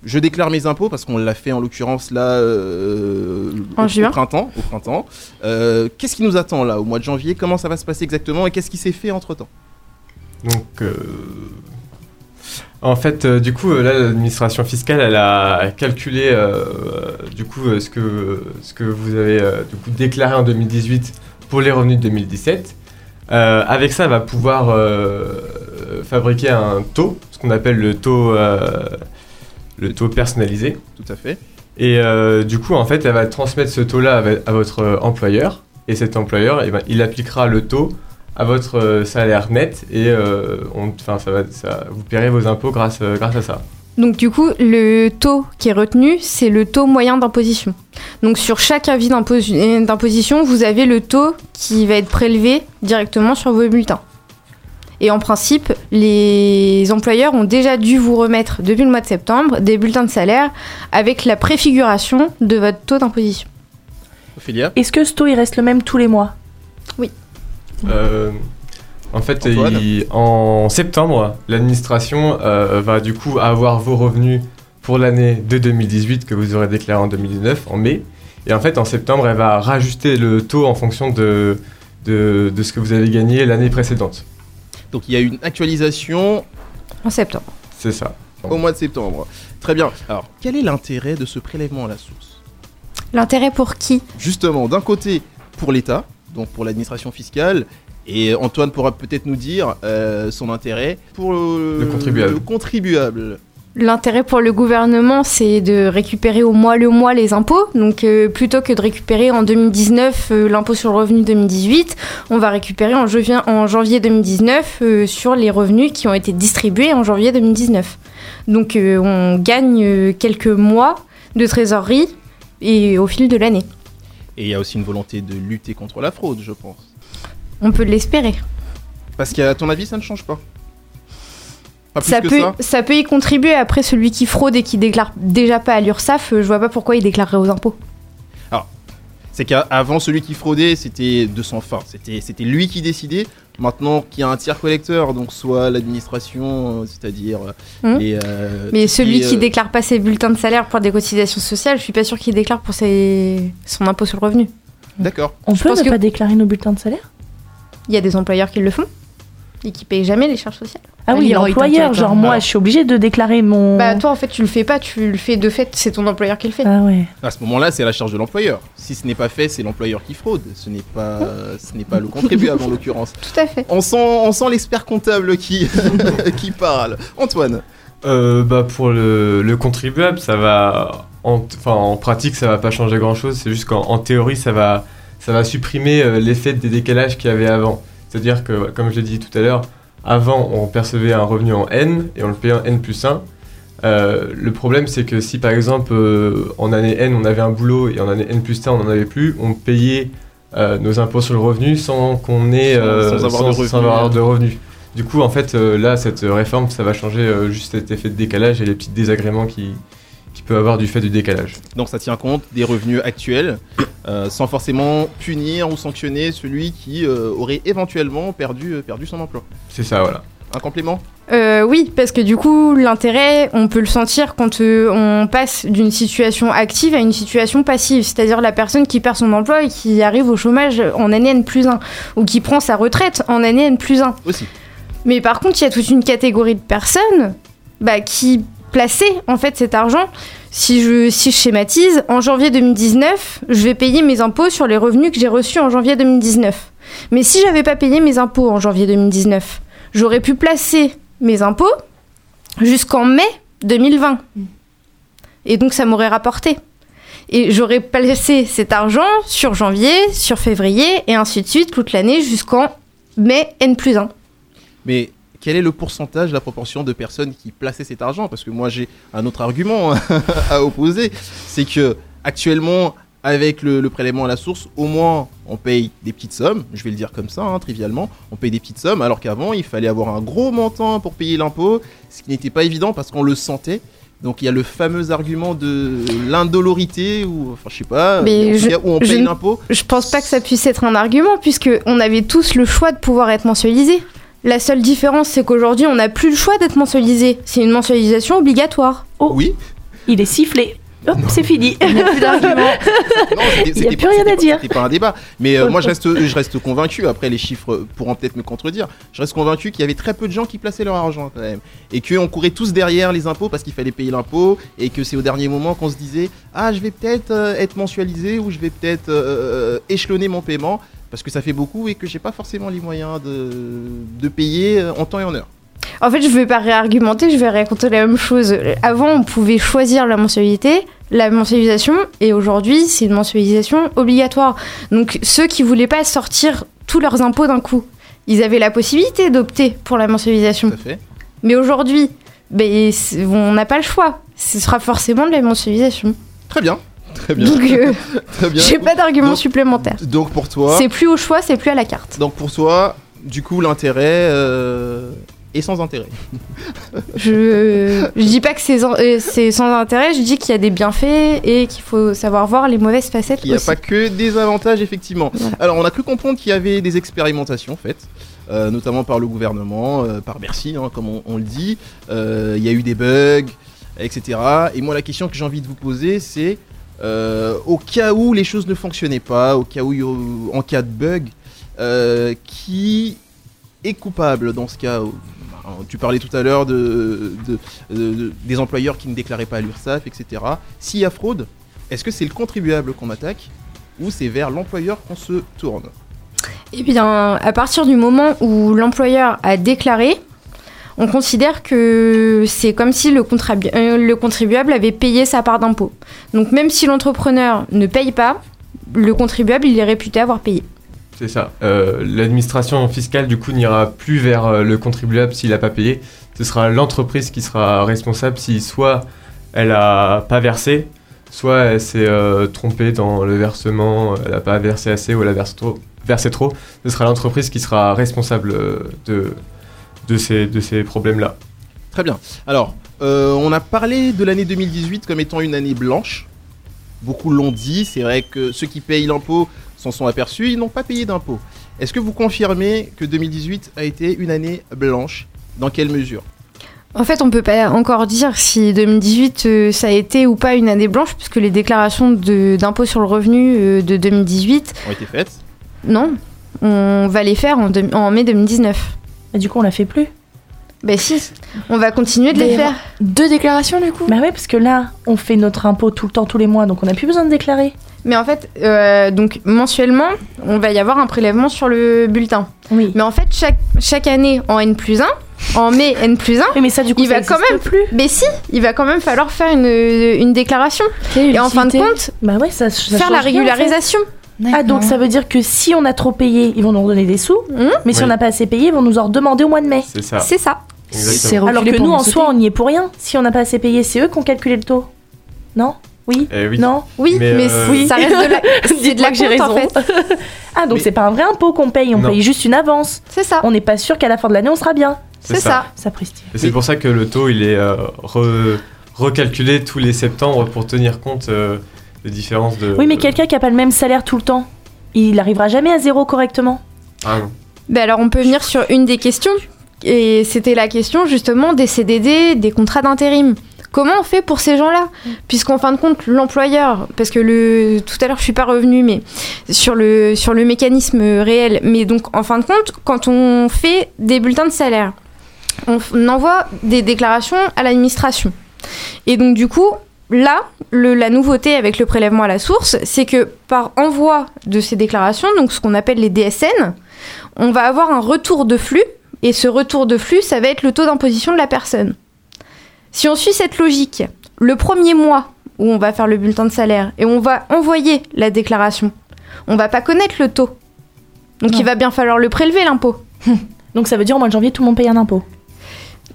Je déclare mes impôts parce qu'on l'a fait en l'occurrence là euh, En au, juin. au printemps. Au printemps. Euh, qu'est-ce qui nous attend là au mois de janvier? Comment ça va se passer exactement et qu'est-ce qui s'est fait entre temps Donc, euh, en fait, euh, du coup, là, l'administration fiscale, elle a calculé, euh, euh, du coup, euh, ce que ce que vous avez euh, du coup déclaré en 2018 pour les revenus de 2017. Euh, avec ça, elle va pouvoir euh, fabriquer un taux, ce qu'on appelle le taux euh, le taux personnalisé. Tout à fait. Et euh, du coup, en fait, elle va transmettre ce taux-là à, à votre euh, employeur. Et cet employeur, eh ben, il appliquera le taux à votre euh, salaire net. Et euh, on- enfin, ça va, ça, vous paierez vos impôts grâce, grâce à ça. Donc du coup, le taux qui est retenu, c'est le taux moyen d'imposition. Donc sur chaque avis d'imposi- d'imposition, vous avez le taux qui va être prélevé directement sur vos bulletins. Et en principe, les employeurs ont déjà dû vous remettre depuis le mois de septembre des bulletins de salaire avec la préfiguration de votre taux d'imposition. Ophélia Est-ce que ce taux il reste le même tous les mois? Euh, en fait, il- en septembre, l'administration euh, va du coup avoir vos revenus pour l'année de 2018 que vous aurez déclaré en 2019, en mai. Et en fait, en septembre, elle va rajuster le taux en fonction de, de, de ce que vous avez gagné l'année précédente. Donc il y a une actualisation En septembre. C'est ça. au mois de septembre. Très bien. Alors, quel est l'intérêt de ce prélèvement à la source? L'intérêt pour qui? Justement, d'un côté, pour l'État, donc pour l'administration fiscale, et Antoine pourra peut-être nous dire euh, son intérêt pour le, Le contribuable. le contribuable. L'intérêt pour le gouvernement, c'est de récupérer au mois le mois les impôts. Donc euh, plutôt que de récupérer en 2019 euh, l'impôt sur le revenu 2018, on va récupérer en, janvier- en janvier 2019 euh, sur les revenus qui ont été distribués en janvier 2019. Donc euh, on gagne quelques mois de trésorerie et au fil de l'année. Et il y a aussi une volonté de lutter contre la fraude, je pense. On peut l'espérer. Parce qu'à ton avis, ça ne change pas? Pas plus Ça que peut, ça ça peut y contribuer. Après, celui qui fraude et qui déclare déjà pas à l'URSSAF, euh, je vois pas pourquoi il déclarerait aux impôts. C'est qu'avant, celui qui fraudait, c'était de son fin. C'était c'était lui qui décidait. Maintenant qu'il y a un tiers collecteur, donc soit l'administration, euh, c'est-à-dire euh, euh, Mais celui qui euh, déclare pas ses bulletins de salaire pour des cotisations sociales, je suis pas sûr qu'il déclare pour ses... son impôt sur le revenu. D'accord. On Je peut pense ne que- pas déclarer nos bulletins de salaire? Il y a des employeurs qui le font. Et qui payent jamais les charges sociales. Ah oui, l'employeur, genre hein. moi, Alors. je suis obligée de déclarer mon. Bah toi en fait tu le fais pas, tu le fais de fait, c'est ton employeur qui le fait. Ah ouais. À ce moment-là, c'est la charge de l'employeur. Si ce n'est pas fait, c'est l'employeur qui fraude. Ce n'est pas, ce n'est pas le contribuable en l'occurrence. Tout à fait. On sent, on sent l'expert comptable qui, qui parle. Antoine. Euh, bah pour le, le contribuable, ça va. En, enfin, en pratique, ça va pas changer grand chose. C'est juste qu'en en théorie, ça va, ça va supprimer euh, l'effet des décalages qu'il y avait avant. C'est-à-dire que, comme je l'ai dit tout à l'heure, avant, on percevait un revenu en N et on le payait en N plus 1. Euh, le problème, c'est que si par exemple, euh, en année N, on avait un boulot et en année N plus 1, on n'en avait plus, on payait euh, nos impôts sur le revenu sans qu'on ait. Sans- sans avoir de revenus. avoir de revenus. Du coup, en fait, là, cette réforme, ça va changer juste cet effet de décalage et les petits désagréments qui, qui peut avoir du fait du décalage. Donc ça tient compte des revenus actuels, euh, sans forcément punir ou sanctionner celui qui euh, aurait éventuellement perdu, euh, perdu son emploi. C'est ça, voilà. Un complément? Euh, oui, parce que du coup, l'intérêt, on peut le sentir quand euh, on passe d'une situation active à une situation passive, c'est-à-dire la personne qui perd son emploi et qui arrive au chômage en année N plus 1, ou qui prend sa retraite en année N plus 1. Aussi. Mais par contre, il y a toute une catégorie de personnes bah, qui plaçaient en fait cet argent. Si je, si je schématise, en janvier 2019, je vais payer mes impôts sur les revenus que j'ai reçus en janvier 2019. Mais si j'avais pas payé mes impôts en janvier 2019, j'aurais pu placer mes impôts jusqu'en mai 2020. Et donc ça m'aurait rapporté. Et j'aurais placé cet argent sur janvier, sur février, et ainsi de suite, toute l'année jusqu'en mai N plus 1. Mais quel est le pourcentage, la proportion de personnes qui plaçaient cet argent? Parce que moi j'ai un autre argument à opposer, c'est que actuellement avec le, le prélèvement à la source, au moins on paye des petites sommes, je vais le dire comme ça, hein, trivialement, on paye des petites sommes, alors qu'avant il fallait avoir un gros montant pour payer l'impôt, ce qui n'était pas évident parce qu'on le sentait. Donc il y a le fameux argument de l'indolorité, ou enfin je sais pas, Mais je- où on paye l'impôt. Je pense pas que ça puisse être un argument, puisque on avait tous le choix de pouvoir être mensualisé. La seule différence, c'est qu'aujourd'hui, on n'a plus le choix d'être mensualisé. C'est une mensualisation obligatoire. Oh, Oui, il est sifflé. Hop, c'est fini. Il n'y a plus d'argument. Il a rien à dire. C'était pas un débat. Mais euh, moi, je reste, je reste convaincu. Après, les chiffres pourront peut-être me contredire. Je reste convaincu qu'il y avait très peu de gens qui plaçaient leur argent quand même, et qu'on courait tous derrière les impôts parce qu'il fallait payer l'impôt, et que c'est au dernier moment qu'on se disait ah, je vais peut-être euh, être mensualisé ou je vais peut-être euh, échelonner mon paiement parce que ça fait beaucoup et que j'ai pas forcément les moyens de, de payer euh, en temps et en heure. En fait, je vais pas réargumenter, je vais raconter la même chose. Avant, on pouvait choisir la mensualité, la mensualisation, et aujourd'hui, c'est une mensualisation obligatoire. Donc, ceux qui voulaient pas sortir tous leurs impôts d'un coup, ils avaient la possibilité d'opter pour la mensualisation. Tout à fait. Mais aujourd'hui, ben, on n'a pas le choix. Ce sera forcément de la mensualisation. Très bien. Très bien. Donc, euh, Très bien. j'ai pas d'argument Donc- supplémentaire. Donc pour toi, C'est plus au choix, c'est plus à la carte. donc pour toi, du coup, l'intérêt euh, est sans intérêt. Je, je dis pas que c'est euh, c'est sans intérêt, je dis qu'il y a des bienfaits et qu'il faut savoir voir les mauvaises facettes Il n'y a aussi. pas que des avantages, effectivement. Alors, on a cru comprendre qu'il y avait des expérimentations faites, euh, notamment par le gouvernement, euh, par Bercy, hein, comme on, on le dit. Euh, Il y a eu des bugs, etc. Et moi, la question que j'ai envie de vous poser, c'est euh, au cas où les choses ne fonctionnaient pas, au cas où, en cas de bug, euh, qui est coupable dans ce cas tu parlais tout à l'heure de- des employeurs qui ne déclaraient pas à l'URSSAF, etc. S'il y a fraude, est-ce que c'est le contribuable qu'on attaque ou c'est vers l'employeur qu'on se tourne? Eh bien, à partir du moment où l'employeur a déclaré, on considère que c'est comme si euh, le contribuable avait payé sa part d'impôt. Donc même si l'entrepreneur ne paye pas, le contribuable, il est réputé avoir payé. C'est ça. Euh, L'administration fiscale, du coup, n'ira plus vers euh, le contribuable s'il n'a pas payé. Ce sera l'entreprise qui sera responsable si soit elle n'a pas versé, soit elle s'est trompée dans le versement, elle n'a pas versé assez ou elle a versé trop. Ce sera l'entreprise qui sera responsable de, de ces, de ces problèmes-là. Très bien. Alors, euh, on a parlé de l'année 2018 comme étant une année blanche. Beaucoup l'ont dit. C'est vrai que ceux qui payent l'impôt s'en sont aperçus. Ils n'ont pas payé d'impôt. Est-ce que vous confirmez que 2018 a été une année blanche? Dans quelle mesure? En fait, on peut pas encore dire si 2018 euh, ça a été ou pas une année blanche, puisque les déclarations d'impôt sur le revenu euh, de 2018, Ont été faites non, on va les faire en mai 2019. Mais du coup, on la fait plus. Ben si, on va continuer de les faire. Deux déclarations du coup Bah ouais, parce que là, on fait notre impôt tout le temps, tous les mois, donc on n'a plus besoin de déclarer. Mais en fait, euh, donc mensuellement, on va y avoir un prélèvement sur le bulletin. Oui. Mais en fait, chaque, chaque année, en N plus 1, en mai N plus 1, Oui, mais ça, du coup, il ça va quand même plus. Mais si, il va quand même falloir faire une, une déclaration. Et en fin de compte, Bah ouais, ça, ça faire la change rien, en fait. Ah, donc ça veut dire que si on a trop payé, ils vont nous redonner des sous, mais si Oui. on n'a pas assez payé, ils vont nous en redemander au mois de mai. C'est ça. C'est ça. Alors que nous, en soi, on n'y est pour rien. Si on n'a pas assez payé, c'est eux qui ont calculé le taux. Non? Oui? Eh oui. Non? Oui, mais, Mais, euh, Oui. ça reste de la, c'est de la que j'ai compte en raison. fait. Ah, donc Mais- c'est pas un vrai impôt qu'on paye, on Non. paye juste une avance. C'est ça. On n'est pas sûr qu'à la fin de l'année, on sera bien. C'est ça. Ça. Et c'est pour ça que le taux, il est euh, re- recalculé tous les septembre pour tenir compte euh, des différences de. Oui, mais quelqu'un qui a pas le même salaire tout le temps, il arrivera jamais à zéro correctement. Ah non. Ben alors, on peut venir sur une des questions. Et c'était la question justement des CDD, des contrats d'intérim. Comment on fait pour ces gens-là? Puisqu'en fin de compte, l'employeur, parce que le, tout à l'heure je suis pas revenue, mais sur le, sur le mécanisme réel, mais donc en fin de compte, quand on fait des bulletins de salaire, on envoie des déclarations à l'administration. Et donc du coup, là, le- la nouveauté avec le prélèvement à la source, c'est que par envoi de ces déclarations, donc ce qu'on appelle les DSN, on va avoir un retour de flux, et ce retour de flux, ça va être le taux d'imposition de la personne. Si on suit cette logique, le premier mois où on va faire le bulletin de salaire et on va envoyer la déclaration, on va pas connaître le taux. Donc Non. il va bien falloir le prélever l'impôt. Donc ça veut dire au mois de janvier, tout le monde paye un impôt.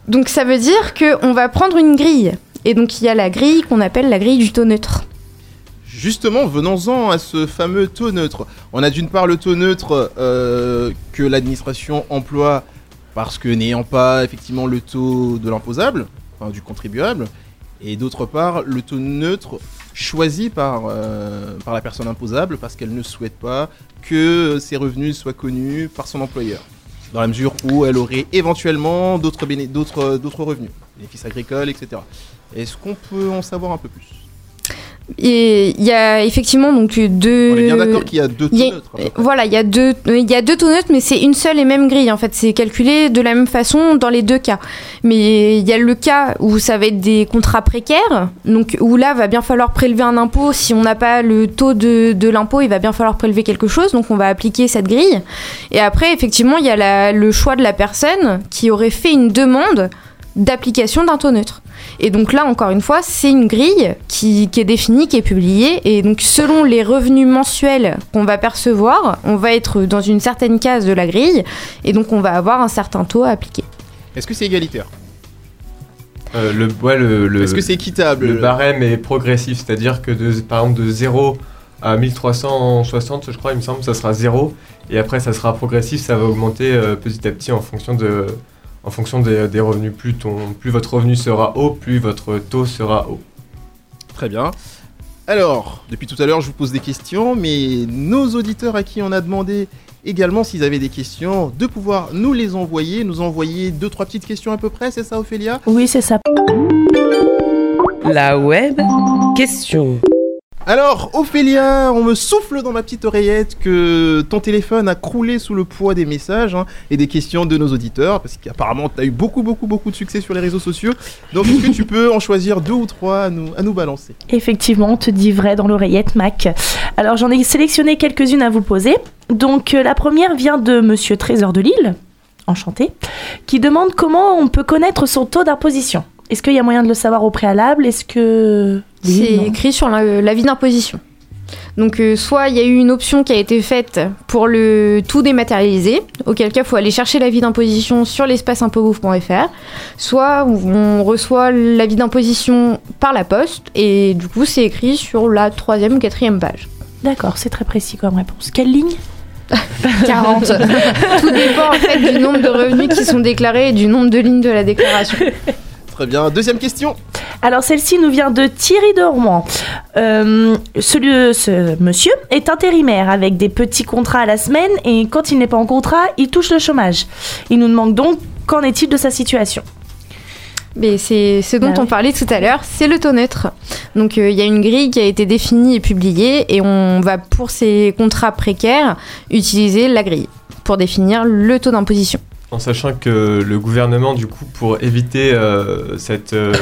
Donc ça veut dire qu'on va prendre une grille. Et donc il y a la grille qu'on appelle la grille du taux neutre. Justement, venons-en à ce fameux taux neutre. On a d'une part le taux neutre euh, que l'administration emploie parce que n'ayant pas effectivement le taux de l'imposable, enfin du contribuable, et d'autre part le taux neutre choisi par, euh, par la personne imposable parce qu'elle ne souhaite pas que ses revenus soient connus par son employeur. Dans la mesure où elle aurait éventuellement d'autres revenus, bénéfices agricoles, etc. Est-ce qu'on peut en savoir un peu plus? Et il y a effectivement donc deux. On est bien d'accord qu'il y a deux taux neutres. Voilà, il y a deux, euh, il y a deux taux neutres, mais c'est une seule et même grille. En fait, c'est calculé de la même façon dans les deux cas. Mais il y a le cas où ça va être des contrats précaires, donc où là va bien falloir prélever un impôt. Si on n'a pas le taux de, de l'impôt, il va bien falloir prélever quelque chose. Donc on va appliquer cette grille. Et après, effectivement, il y a la- le choix de la personne qui aurait fait une demande d'application d'un taux neutre. Et donc là, encore une fois, c'est une grille qui, qui est définie, qui est publiée. Et donc, selon les revenus mensuels qu'on va percevoir, on va être dans une certaine case de la grille. Et donc, on va avoir un certain taux à appliquer. Est-ce que c'est égalitaire? Euh, le, ouais, le, le- Est-ce que c'est équitable? le barème est progressif, c'est-à-dire que de, par exemple de 0 à 1360, je crois, il me semble, ça sera 0. Et après, ça sera progressif, ça va augmenter euh, petit à petit en fonction, de, en fonction des, des revenus. Plus, ton, plus votre revenu sera haut, plus votre taux sera haut. Très bien. Alors, depuis tout à l'heure, je vous pose des questions, mais nos auditeurs à qui on a demandé également s'ils avaient des questions, de pouvoir nous les envoyer, nous envoyer deux, trois petites questions à peu près, c'est ça Ophélia? Oui, c'est ça. La web question. Alors, Ophélia, on me souffle dans ma petite oreillette que ton téléphone a croulé sous le poids des messages hein, et des questions de nos auditeurs, parce qu'apparemment, tu as eu beaucoup, beaucoup, beaucoup de succès sur les réseaux sociaux. Donc, est-ce que tu peux en choisir deux ou trois à nous, à nous balancer? Effectivement, on te dit vrai dans l'oreillette, Mac. Alors j'en ai sélectionné quelques-unes à vous poser. Donc euh, la première vient de Monsieur Trésor de Lille, enchanté, qui demande comment on peut connaître son taux d'imposition. Est-ce qu'il y a moyen de le savoir au préalable? Est-ce que... Oui, c'est écrit sur la- l'avis d'imposition. Donc, euh, soit il y a eu une option qui a été faite pour le tout dématérialiser, auquel cas il faut aller chercher l'avis d'imposition sur l'espace impogouv.fr, soit on reçoit l'avis d'imposition par la poste, et du coup c'est écrit sur la troisième ou quatrième page. D'accord, c'est très précis comme réponse. Quelle ligne 40. Tout dépend en fait du nombre de revenus qui sont déclarés et du nombre de lignes de la déclaration. Très bien. Deuxième question. Alors celle-ci nous vient de Thierry de Rouen. Euh, celui- ce monsieur est intérimaire avec des petits contrats à la semaine et quand il n'est pas en contrat, il touche le chômage. Il nous demande donc qu'en est-il de sa situation Mais c'est ce dont Bah on oui. parlait tout à l'heure, c'est le taux neutre. Donc euh, il y a une grille qui a été définie et publiée et on va pour ces contrats précaires utiliser la grille pour définir le taux d'imposition. En sachant que le gouvernement, du coup, pour éviter euh, cette, euh,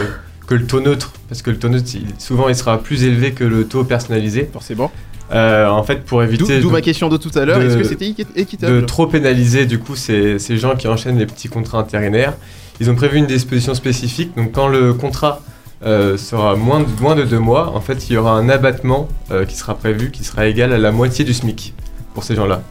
que le taux neutre, parce que le taux neutre, il- souvent, il sera plus élevé que le taux personnalisé. Forcément. Euh, en fait, pour éviter. d'où ma question de tout à l'heure, est-ce que c'était équi- équitable de trop pénaliser du coup ces, ces gens qui enchaînent les petits contrats intérimaires? Ils ont prévu une disposition spécifique, donc quand le contrat euh, sera moins de, moins de deux mois, en fait il y aura un abattement qui sera prévu qui sera égal à la moitié du SMIC pour ces gens-là.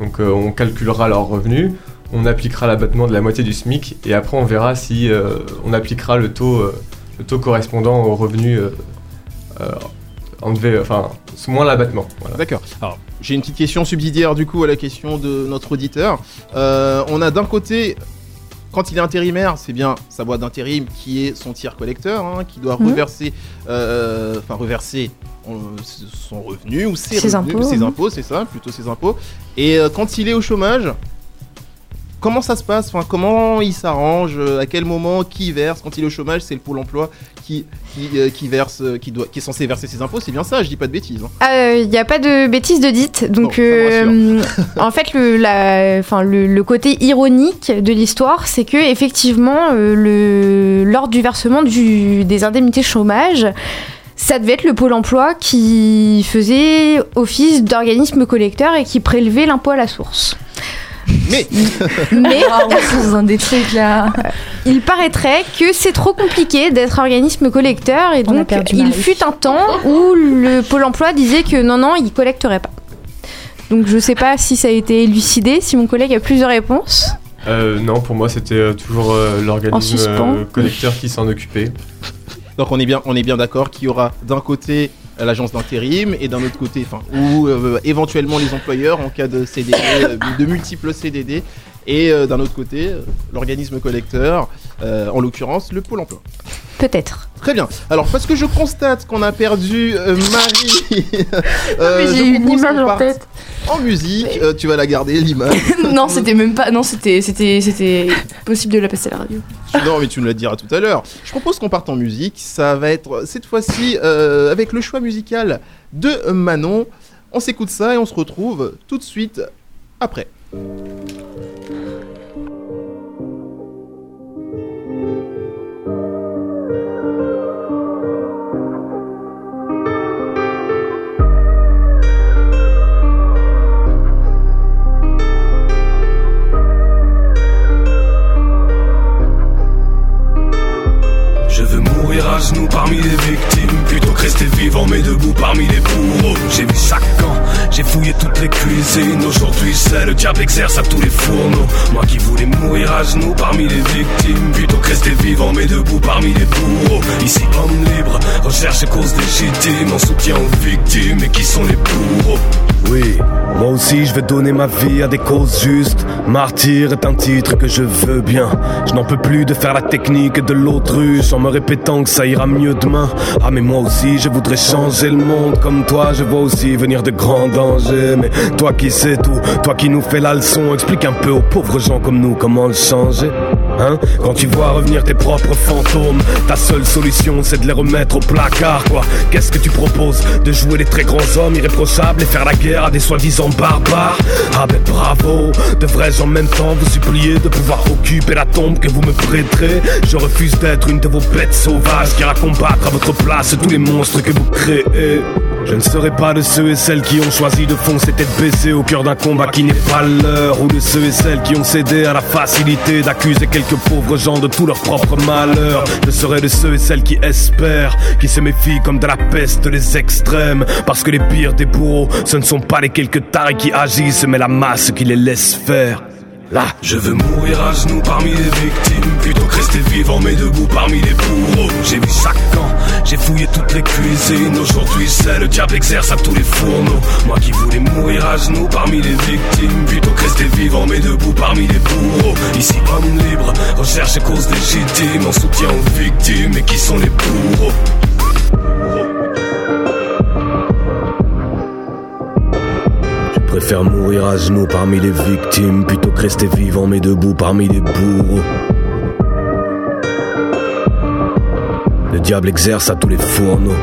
Donc on calculera leurs revenus, on appliquera l'abattement de la moitié du SMIC et après on verra si euh, on appliquera le taux, euh, le taux correspondant au revenu euh, enlevé, enfin moins l'abattement. Voilà. D'accord. Alors, j'ai une petite question subsidiaire du coup à la question de notre auditeur. Euh, on a d'un côté, quand il est intérimaire, c'est bien sa boîte d'intérim qui est son tiers collecteur, hein, qui doit Mhm. reverser, euh, enfin reverser son revenu ou ses, Ses revenus, impôts, ses mhm. impôts, c'est ça, plutôt ses impôts. Et euh, quand il est au chômage, comment ça se passe Enfin, comment il s'arrange euh, À quel moment Qui verse Quand il est au chômage, c'est le pôle emploi qui qui, euh, qui verse, euh, qui doit, qui est censé verser ses impôts. C'est bien ça, je dis pas de bêtises. hein. Il n'y a pas de bêtises de dites. Donc, Bon, en fait, le, la, enfin, le, le côté ironique de l'histoire, c'est que effectivement, le, lors du versement du, des indemnités chômage, ça devait être le pôle emploi qui faisait office d'organisme collecteur et qui prélevait l'impôt à la source. Mais, mais Ah, dans des trucs là. il paraîtrait que c'est trop compliqué d'être organisme collecteur et On a donc perdu il Marie. fut un temps où le pôle emploi disait que non non il collecterait pas. Donc je sais pas si ça a été élucidé, si mon collègue a plus de réponses. Euh, non, pour moi c'était euh, toujours euh, En l'organisme suspens. euh, collecteur qui s'en occupait. Donc on est bien, on est bien d'accord qu'il y aura d'un côté l'agence d'intérim et d'un autre côté, ou euh, éventuellement les employeurs en cas de CDD, euh, de multiples CDD, et euh, d'un autre côté l'organisme collecteur, euh, en l'occurrence le pôle emploi. Peut-être. Très bien. Alors parce que je constate qu'on a perdu euh, Marie, euh, mais je j'ai une image en tête. En musique, euh, tu vas la garder l'image. non, c'était même pas. Non, c'était, c'était, c'était possible de la passer à la radio. Non, mais tu nous la diras tout à l'heure. Je propose qu'on parte en musique. Ça va être cette fois-ci euh, avec le choix musical de Manon. On s'écoute ça et on se retrouve tout de suite après. À genoux parmi les victimes. Plutôt que rester vivant mais debout parmi les bourreaux. J'ai vu chaque camp, j'ai fouillé toutes les cuisines. Aujourd'hui c'est le diable exerce à tous les fourneaux. Moi qui voulais mourir à genoux parmi les victimes. Plutôt que rester vivant mais debout parmi les bourreaux recherche et cause légitime En soutien aux victimes et qui sont les bourreaux oui, moi aussi je veux donner ma vie à des causes justes. Martyr est un titre que je veux bien. Je n'en peux plus de faire la technique de l'autruche en me répétant que ça ira mieux demain. Ah mais moi aussi je voudrais changer le monde comme toi. Je vois aussi venir de grands dangers. Mais toi qui sais tout, toi qui nous fais la leçon, explique un peu aux pauvres gens comme nous comment le changer. Hein. Quand tu vois revenir tes propres fantômes, ta seule solution c'est de les remettre au placard quoi. Qu'est-ce que tu proposes? De jouer les très grands hommes irréprochables et faire la guerre à des soi-disant barbares? Ah ben bravo Devrais-je en même temps vous supplier de pouvoir occuper la tombe que vous me prêterez. Je refuse d'être une de vos bêtes sauvages qui ira combattre à votre place tous les monstres que vous créez je ne serai pas de ceux et celles qui ont choisi de foncer tête baissée au cœur d'un combat qui n'est pas leur Ou de ceux et celles qui ont cédé à la facilité d'accuser quelques pauvres gens de tout leur propre malheur. Je serai de ceux et celles qui espèrent, qui se méfient comme de la peste les extrêmes Parce que les pires des bourreaux, ce ne sont pas les quelques tarés qui agissent mais la masse qui les laisse faire Je veux mourir à genoux parmi les victimes. Plutôt que rester vivant mais debout parmi les bourreaux J'ai vu chaque camp, j'ai fouillé toutes les cuisines. Aujourd'hui c'est le diable exerce à tous les fourneaux. Moi qui voulais mourir à genoux parmi les victimes. Plutôt que rester vivant mais debout parmi les bourreaux Ici homme libre, recherche et cause légitime. En soutien aux victimes et qui sont les bourreaux préfère mourir à genoux parmi les victimes plutôt que rester vivant mais debout parmi les bourreaux. Le diable exerce à tous les fourneaux.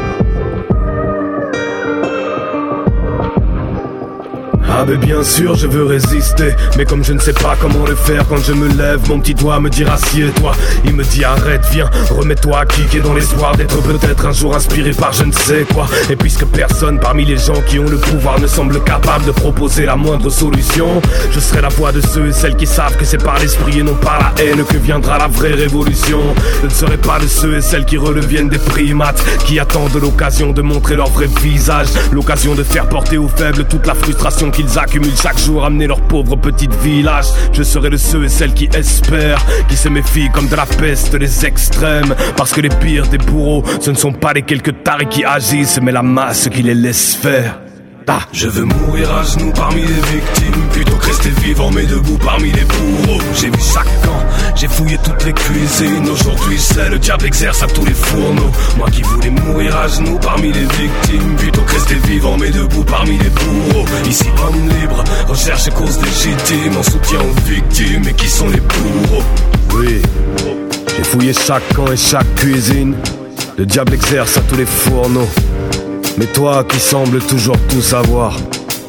Ah mais bien sûr je veux résister. Mais comme je ne sais pas comment le faire Quand je me lève mon petit doigt me dit assieds-toi. Il me dit arrête viens remets-toi à kicker Dans l'espoir d'être peut-être un jour inspiré par je ne sais quoi. Et puisque personne parmi les gens qui ont le pouvoir Ne semble capable de proposer la moindre solution Je serai la voix de ceux et celles qui savent que c'est par l'esprit et non par la haine Que viendra la vraie révolution. Je ne serai pas de ceux et celles qui redeviennent des primates Qui attendent l'occasion de montrer leur vrai visage L'occasion de faire porter aux faibles toute la frustration qu'ils accumulent chaque jour Amener leur pauvre petite village. Je serai de ceux et celles qui espèrent Qui se méfient comme de la peste des extrêmes. Parce que les pires des bourreaux Ce ne sont pas les quelques tarés qui agissent Mais la masse qui les laisse faire ah. Je veux mourir à genoux parmi les victimes Plutôt que rester vivant mais debout parmi les bourreaux. J'ai vu chaque camp, j'ai fouillé toutes les cuisines. Aujourd'hui c'est le diable exerce à tous les fourneaux. Moi qui voulais mourir à genoux parmi les victimes Plutôt que rester vivant mais debout parmi les bourreaux. Ici homme libre, recherche cause légitime En soutien aux victimes et qui sont les bourreaux. Oui, j'ai fouillé chaque camp et chaque cuisine. Le diable exerce à tous les fourneaux mais toi qui sembles toujours tout savoir,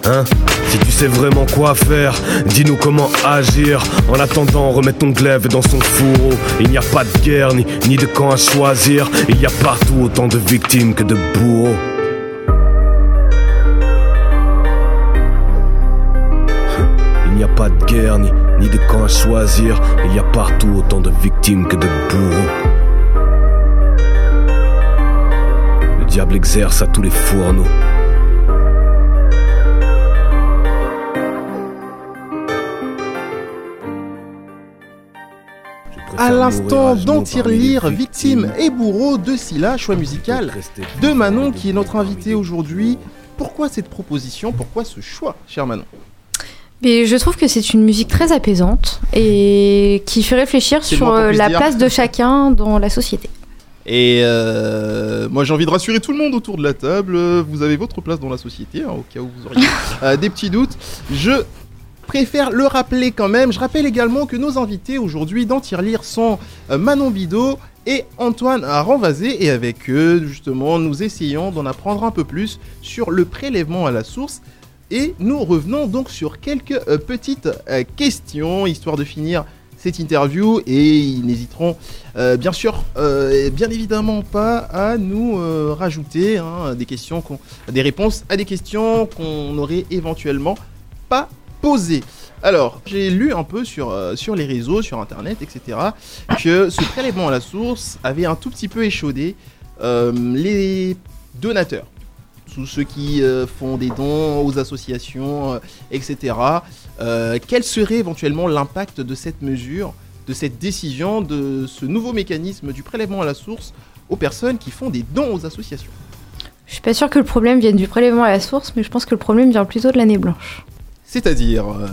hein Si tu sais vraiment quoi faire, dis-nous comment agir. En attendant, remets ton glaive dans son fourreau. Il n'y a pas de guerre ni, de camp à choisir. Il y a partout autant de victimes que de bourreaux. Il n'y a pas de guerre ni, ni de camp à choisir. Il y a partout autant de victimes que de bourreaux. Diable exerce à tous les fourneaux. À l'instant dans Tirelire, victime et bourreau de Scylla, choix musical de Manon qui est notre invité aujourd'hui. Pourquoi cette proposition? Pourquoi ce choix, cher Manon? Mais je trouve que c'est une musique très apaisante et qui fait réfléchir sur euh, la dire. place de chacun dans la société. Et euh, moi j'ai envie de rassurer tout le monde autour de la table, vous avez votre place dans la société, hein, au cas où vous auriez euh, des petits doutes. Je préfère le rappeler quand même. Je rappelle également que nos invités aujourd'hui dans Tirelire sont euh, Manon Bidot et Antoine Renvazé. Et avec eux, justement, nous essayons d'en apprendre un peu plus sur le prélèvement à la source. Et nous revenons donc sur quelques petites questions, histoire de finir cette interview. Et ils n'hésiteront euh, bien sûr, euh, bien évidemment pas à nous euh, rajouter hein, des questions, des réponses à des questions qu'on aurait éventuellement pas posées. Alors, j'ai lu un peu sur, sur les réseaux, sur internet, etc., que ce prélèvement à la source avait un tout petit peu échaudé les donateurs. Tous ceux qui font des dons aux associations, etc. Euh, quel serait éventuellement l'impact de cette mesure, de cette décision, de ce nouveau mécanisme du prélèvement à la source aux personnes qui font des dons aux associations? Je suis pas sûre que le problème vienne du prélèvement à la source, mais je pense que le problème vient plutôt de l'année blanche. C'est-à-dire euh,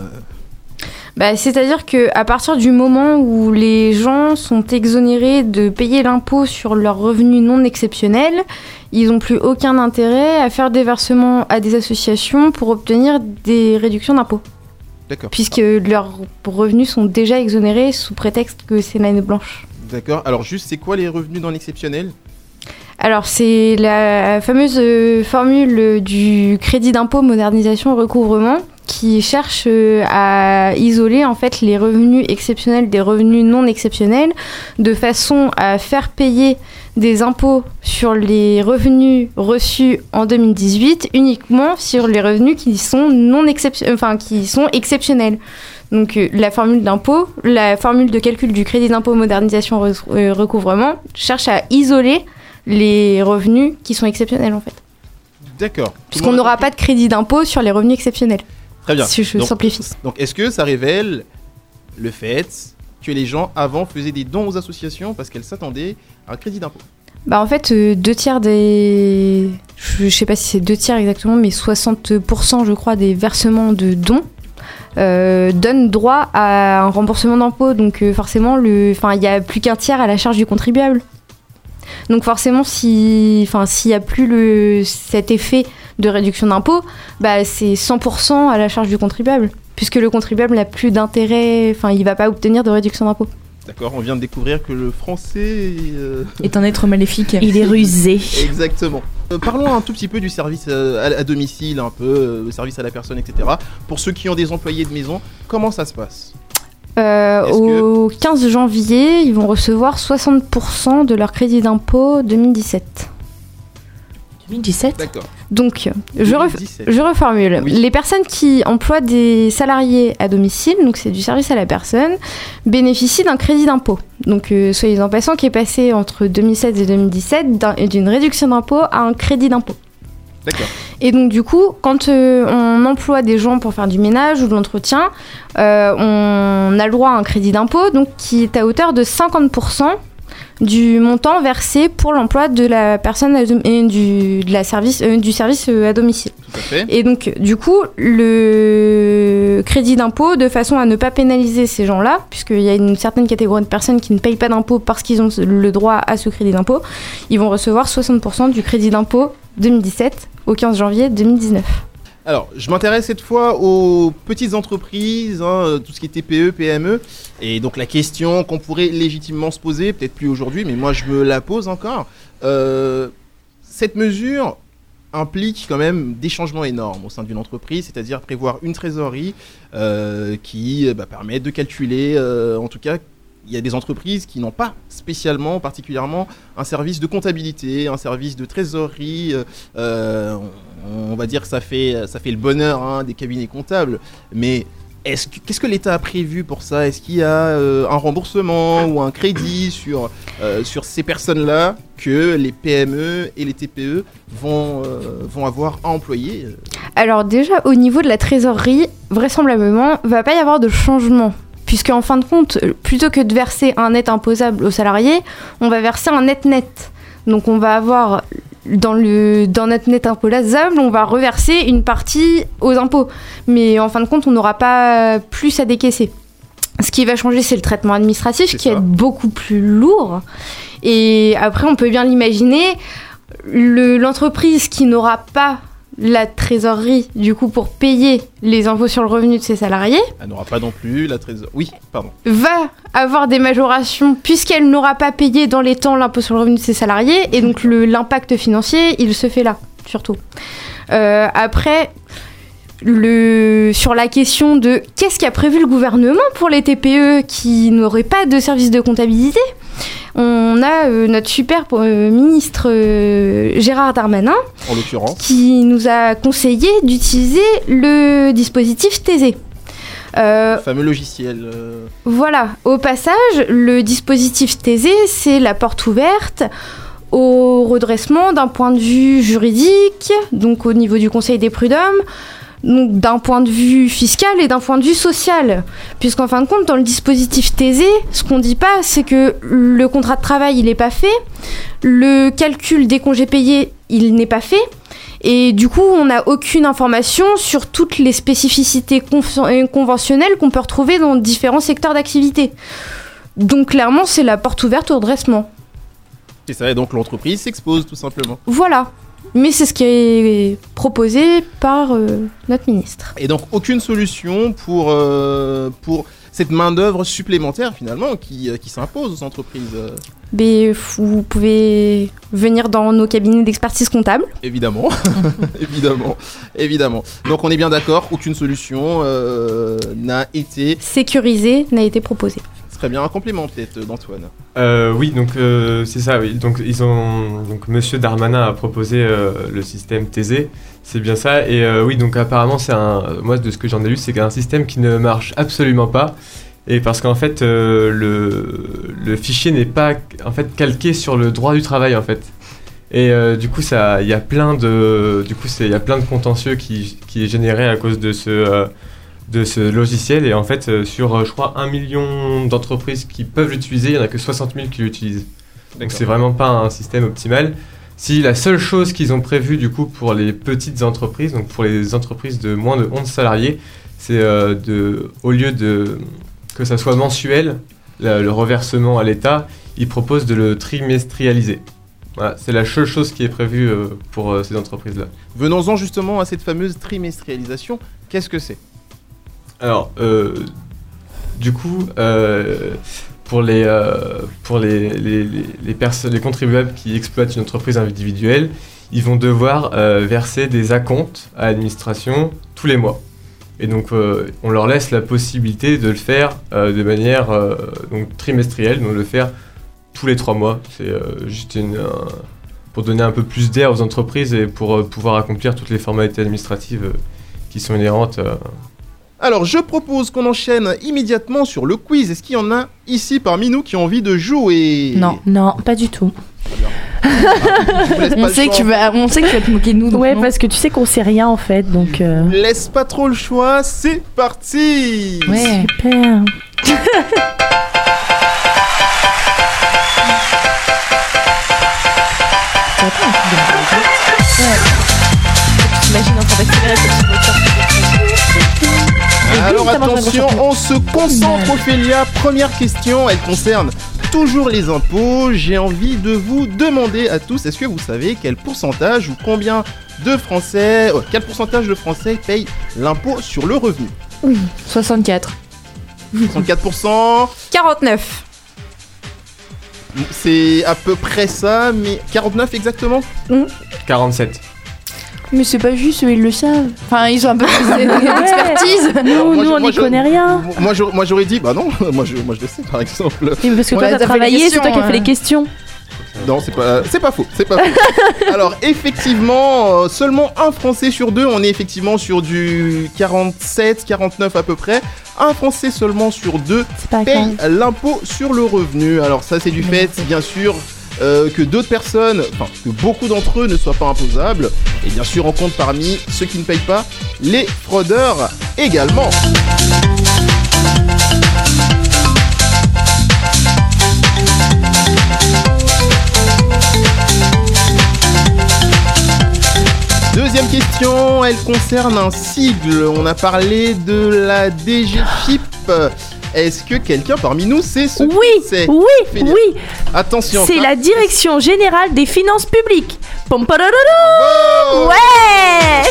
Bah, C'est-à-dire que à partir du moment où les gens sont exonérés de payer l'impôt sur leurs revenus non exceptionnels, ils n'ont plus aucun intérêt à faire des versements à des associations pour obtenir des réductions d'impôt. D'accord. Puisque leurs revenus sont déjà exonérés sous prétexte que c'est l'année blanche. D'accord. Alors juste, c'est quoi les revenus non exceptionnels Alors, c'est la fameuse euh, formule du crédit d'impôt modernisation recouvrement qui cherche euh, à isoler en fait les revenus exceptionnels des revenus non exceptionnels de façon à faire payer des impôts sur les revenus reçus en 2018 uniquement sur les revenus qui sont non excep- enfin qui sont exceptionnels. Donc euh, la formule d'impôt, la formule de calcul du crédit d'impôt modernisation euh, recouvrement cherche à isoler les revenus qui sont exceptionnels en fait. D'accord. Puisqu'on n'aura pas de crédit d'impôt sur les revenus exceptionnels. Très bien. Si je donc, simplifie. Donc, est-ce que ça révèle le fait que les gens avant faisaient des dons aux associations parce qu'elles s'attendaient à un crédit d'impôt? Bah en fait, euh, deux tiers des... Je, je sais pas si c'est deux tiers exactement, mais 60% je crois des versements de dons euh, donnent droit à un remboursement d'impôt. Donc euh, forcément, le... enfin, il y a plus qu'un tiers à la charge du contribuable. Donc forcément, si, enfin, s'il y a plus le cet effet de réduction d'impôt, bah c'est 100% à la charge du contribuable, puisque le contribuable n'a plus d'intérêt, enfin, il va pas obtenir de réduction d'impôt. D'accord, on vient de découvrir que le français est, euh, Est un être maléfique. Il est rusé. Exactement. Euh, parlons un tout petit peu du service euh, à, à domicile, un peu, euh, le service à la personne, etc. Pour ceux qui ont des employés de maison, comment ça se passe? Euh, au 15 janvier, ils vont recevoir 60% de leur crédit d'impôt 2017. 2017 D'accord. Donc, je, ref- 2017. je reformule. Les personnes qui emploient des salariés à domicile, donc c'est du service à la personne, bénéficient d'un crédit d'impôt. Donc, euh, soyez en passant, qui est passé entre 2016 et 2017 d'un- d'une réduction d'impôt à un crédit d'impôt. D'accord. Et donc du coup, quand euh, on emploie des gens pour faire du ménage ou de l'entretien, euh, on a le droit à un crédit d'impôt donc qui est à hauteur de 50% du montant versé pour l'emploi de la personne à dom- et du, de la service, euh, du service euh, à domicile. Tout à fait. Et donc, du coup, le crédit d'impôt, de façon à ne pas pénaliser ces gens-là, puisqu'il y a une certaine catégorie de personnes qui ne payent pas d'impôt parce qu'ils ont le droit à ce crédit d'impôt, ils vont recevoir 60% du crédit d'impôt 2017 au 15 janvier 2019. Alors, je m'intéresse cette fois aux petites entreprises, hein, euh, tout ce qui est TPE, PME. Et donc la question qu'on pourrait légitimement se poser, peut-être plus aujourd'hui, mais moi je me la pose encore. Euh, cette mesure implique quand même des changements énormes au sein d'une entreprise, c'est-à-dire prévoir une trésorerie euh, qui bah, permet de calculer, en tout cas, il y a des entreprises qui n'ont pas spécialement, particulièrement, un service de comptabilité, un service de trésorerie. On, va dire que ça fait, ça fait le bonheur hein, des cabinets comptables. Mais est-ce que- qu'est-ce que l'État a prévu pour ça? Est-ce qu'il y a euh, un remboursement ou un crédit sur, euh, sur ces personnes-là que les PME et les TPE vont, euh, vont avoir à employer? Alors déjà, au niveau de la trésorerie, vraisemblablement, va pas y avoir de changement. Puisque en fin de compte, plutôt que de verser un net imposable aux salariés, on va verser un net net. Donc on va avoir dans, le, dans notre net imposable, on va reverser une partie aux impôts. Mais en fin de compte, on n'aura pas plus à décaisser. Ce qui va changer, c'est le traitement administratif, qui est beaucoup plus lourd. Et après, on peut bien l'imaginer, le- l'entreprise qui n'aura pas la trésorerie, du coup, pour payer les impôts sur le revenu de ses salariés, Elle n'aura pas non plus la trésorerie. Oui, pardon. va avoir des majorations puisqu'elle n'aura pas payé dans les temps l'impôt sur le revenu de ses salariés. Et donc, l'impact financier, il se fait là, surtout. Euh, après, le, sur la question de qu'est-ce qu'a prévu le gouvernement pour les TPE qui n'auraient pas de service de comptabilité, on a euh, notre super euh, ministre euh, Gérard Darmanin En l'occurrence. qui nous a conseillé d'utiliser le dispositif. Euh, Le fameux logiciel. voilà, au passage, le dispositif TAISE, c'est la porte ouverte au redressement d'un point de vue juridique, donc au niveau du Conseil des prud'hommes, donc d'un point de vue fiscal et d'un point de vue social. Puisqu'en fin de compte, dans le dispositif TAISE, ce qu'on dit pas, c'est que le contrat de travail, il n'est pas fait, le calcul des congés payés, il n'est pas fait, et du coup, on n'a aucune information sur toutes les spécificités euh, conventionnelles qu'on peut retrouver dans différents secteurs d'activité. Donc clairement, c'est la porte ouverte au redressement. C'est ça, et donc l'entreprise s'expose tout simplement. Voilà. Mais c'est ce qui est proposé par euh, notre ministre. Et donc aucune solution pour, euh, pour cette main-d'œuvre supplémentaire finalement qui, euh, qui s'impose aux entreprises. Mais vous pouvez venir dans nos cabinets d'expertise comptable. Évidemment, évidemment, évidemment. Donc on est bien d'accord, aucune solution euh, n'a été. Sécurisé n'a été proposé. Serait bien un complément peut-être d'Antoine. Euh, oui, donc euh, c'est ça. Oui. Donc ils ont donc Monsieur Darmanin a proposé euh, le système TZ, c'est bien ça. Et euh, oui, donc apparemment c'est un. Moi de ce que j'en ai lu, c'est un système qui ne marche absolument pas. Et parce qu'en fait euh, le, le fichier n'est pas en fait calqué sur le droit du travail en fait. Et euh, du coup il y a plein de du coup il y a plein de contentieux qui qui est généré à cause de ce euh, de ce logiciel et en fait euh, sur euh, je crois un million d'entreprises qui peuvent l'utiliser, il y en a que 60 000 qui l'utilisent. Donc c'est vraiment pas un système optimal. Si la seule chose qu'ils ont prévue du coup pour les petites entreprises, donc pour les entreprises de moins de 11 salariés, c'est euh, de au lieu de que ça soit mensuel, la- le reversement à l'État, ils proposent de le trimestrialiser. Voilà, c'est la seule chose qui est prévue euh, pour euh, ces entreprises-là. Venons-en justement à cette fameuse trimestrialisation. Qu'est-ce que c'est? Alors, euh, du coup, euh, pour les, euh, pour les, les, les, personnes, les contribuables qui exploitent une entreprise individuelle, ils vont devoir euh, verser des acomptes à l'administration tous les mois. Et donc, on leur laisse la possibilité de le faire de manière donc, trimestrielle, donc de le faire tous les trois mois. C'est juste une, un- pour donner un peu plus d'air aux entreprises et pour pouvoir accomplir toutes les formalités administratives qui sont inhérentes. Alors, je propose qu'on enchaîne immédiatement sur le quiz. Est-ce qu'il y en a ici parmi nous qui ont envie de jouer? Non, non, pas du tout. On sait, que tu vas, on sait que tu vas te moquer de nous. Ouais, non. parce que tu sais qu'on sait rien en fait, donc. euh, Laisse pas trop le choix, c'est parti Ouais. Super. T'imagines en train d'accélérer cette petite voiture. Alors attention, on se concentre Ophélia. Première question, elle concerne toujours les impôts. J'ai envie de vous demander à tous, est-ce que vous savez quel pourcentage ou combien de Français, euh, quel pourcentage de Français payent l'impôt sur le revenu? 64. 34%, 49. c'est à peu près ça, mais 49 exactement? 47. Mais c'est pas juste, eux, ils le savent. Enfin, ils ont un peu plus d'expertise. Nous, moi, nous je- on n'y connaît rien. Moi j'aurais moi, j'aurais dit, bah non, moi je, moi je le sais par exemple. Mais parce que Ouais, toi, t'as travaillé, c'est toi qui as questions, fait les hein. questions. Non, c'est pas, c'est pas faux, c'est pas faux. Alors, effectivement, euh, seulement un Français sur deux, on est effectivement sur du 47, 49 à peu près. Un Français seulement sur deux paye l'impôt sur le revenu. Alors ça, c'est du fait, bien sûr, euh, que d'autres personnes, enfin, que beaucoup d'entre eux ne soient pas imposables. Et bien sûr, on compte parmi ceux qui ne payent pas les fraudeurs également. Deuxième question, elle concerne un sigle. On a parlé de la DGFIP. Est-ce que quelqu'un parmi nous sait ce que Oui, c'est oui, oui. Attention. C'est ça- la Direction Générale des Finances Publiques. Pom Bravo Ouais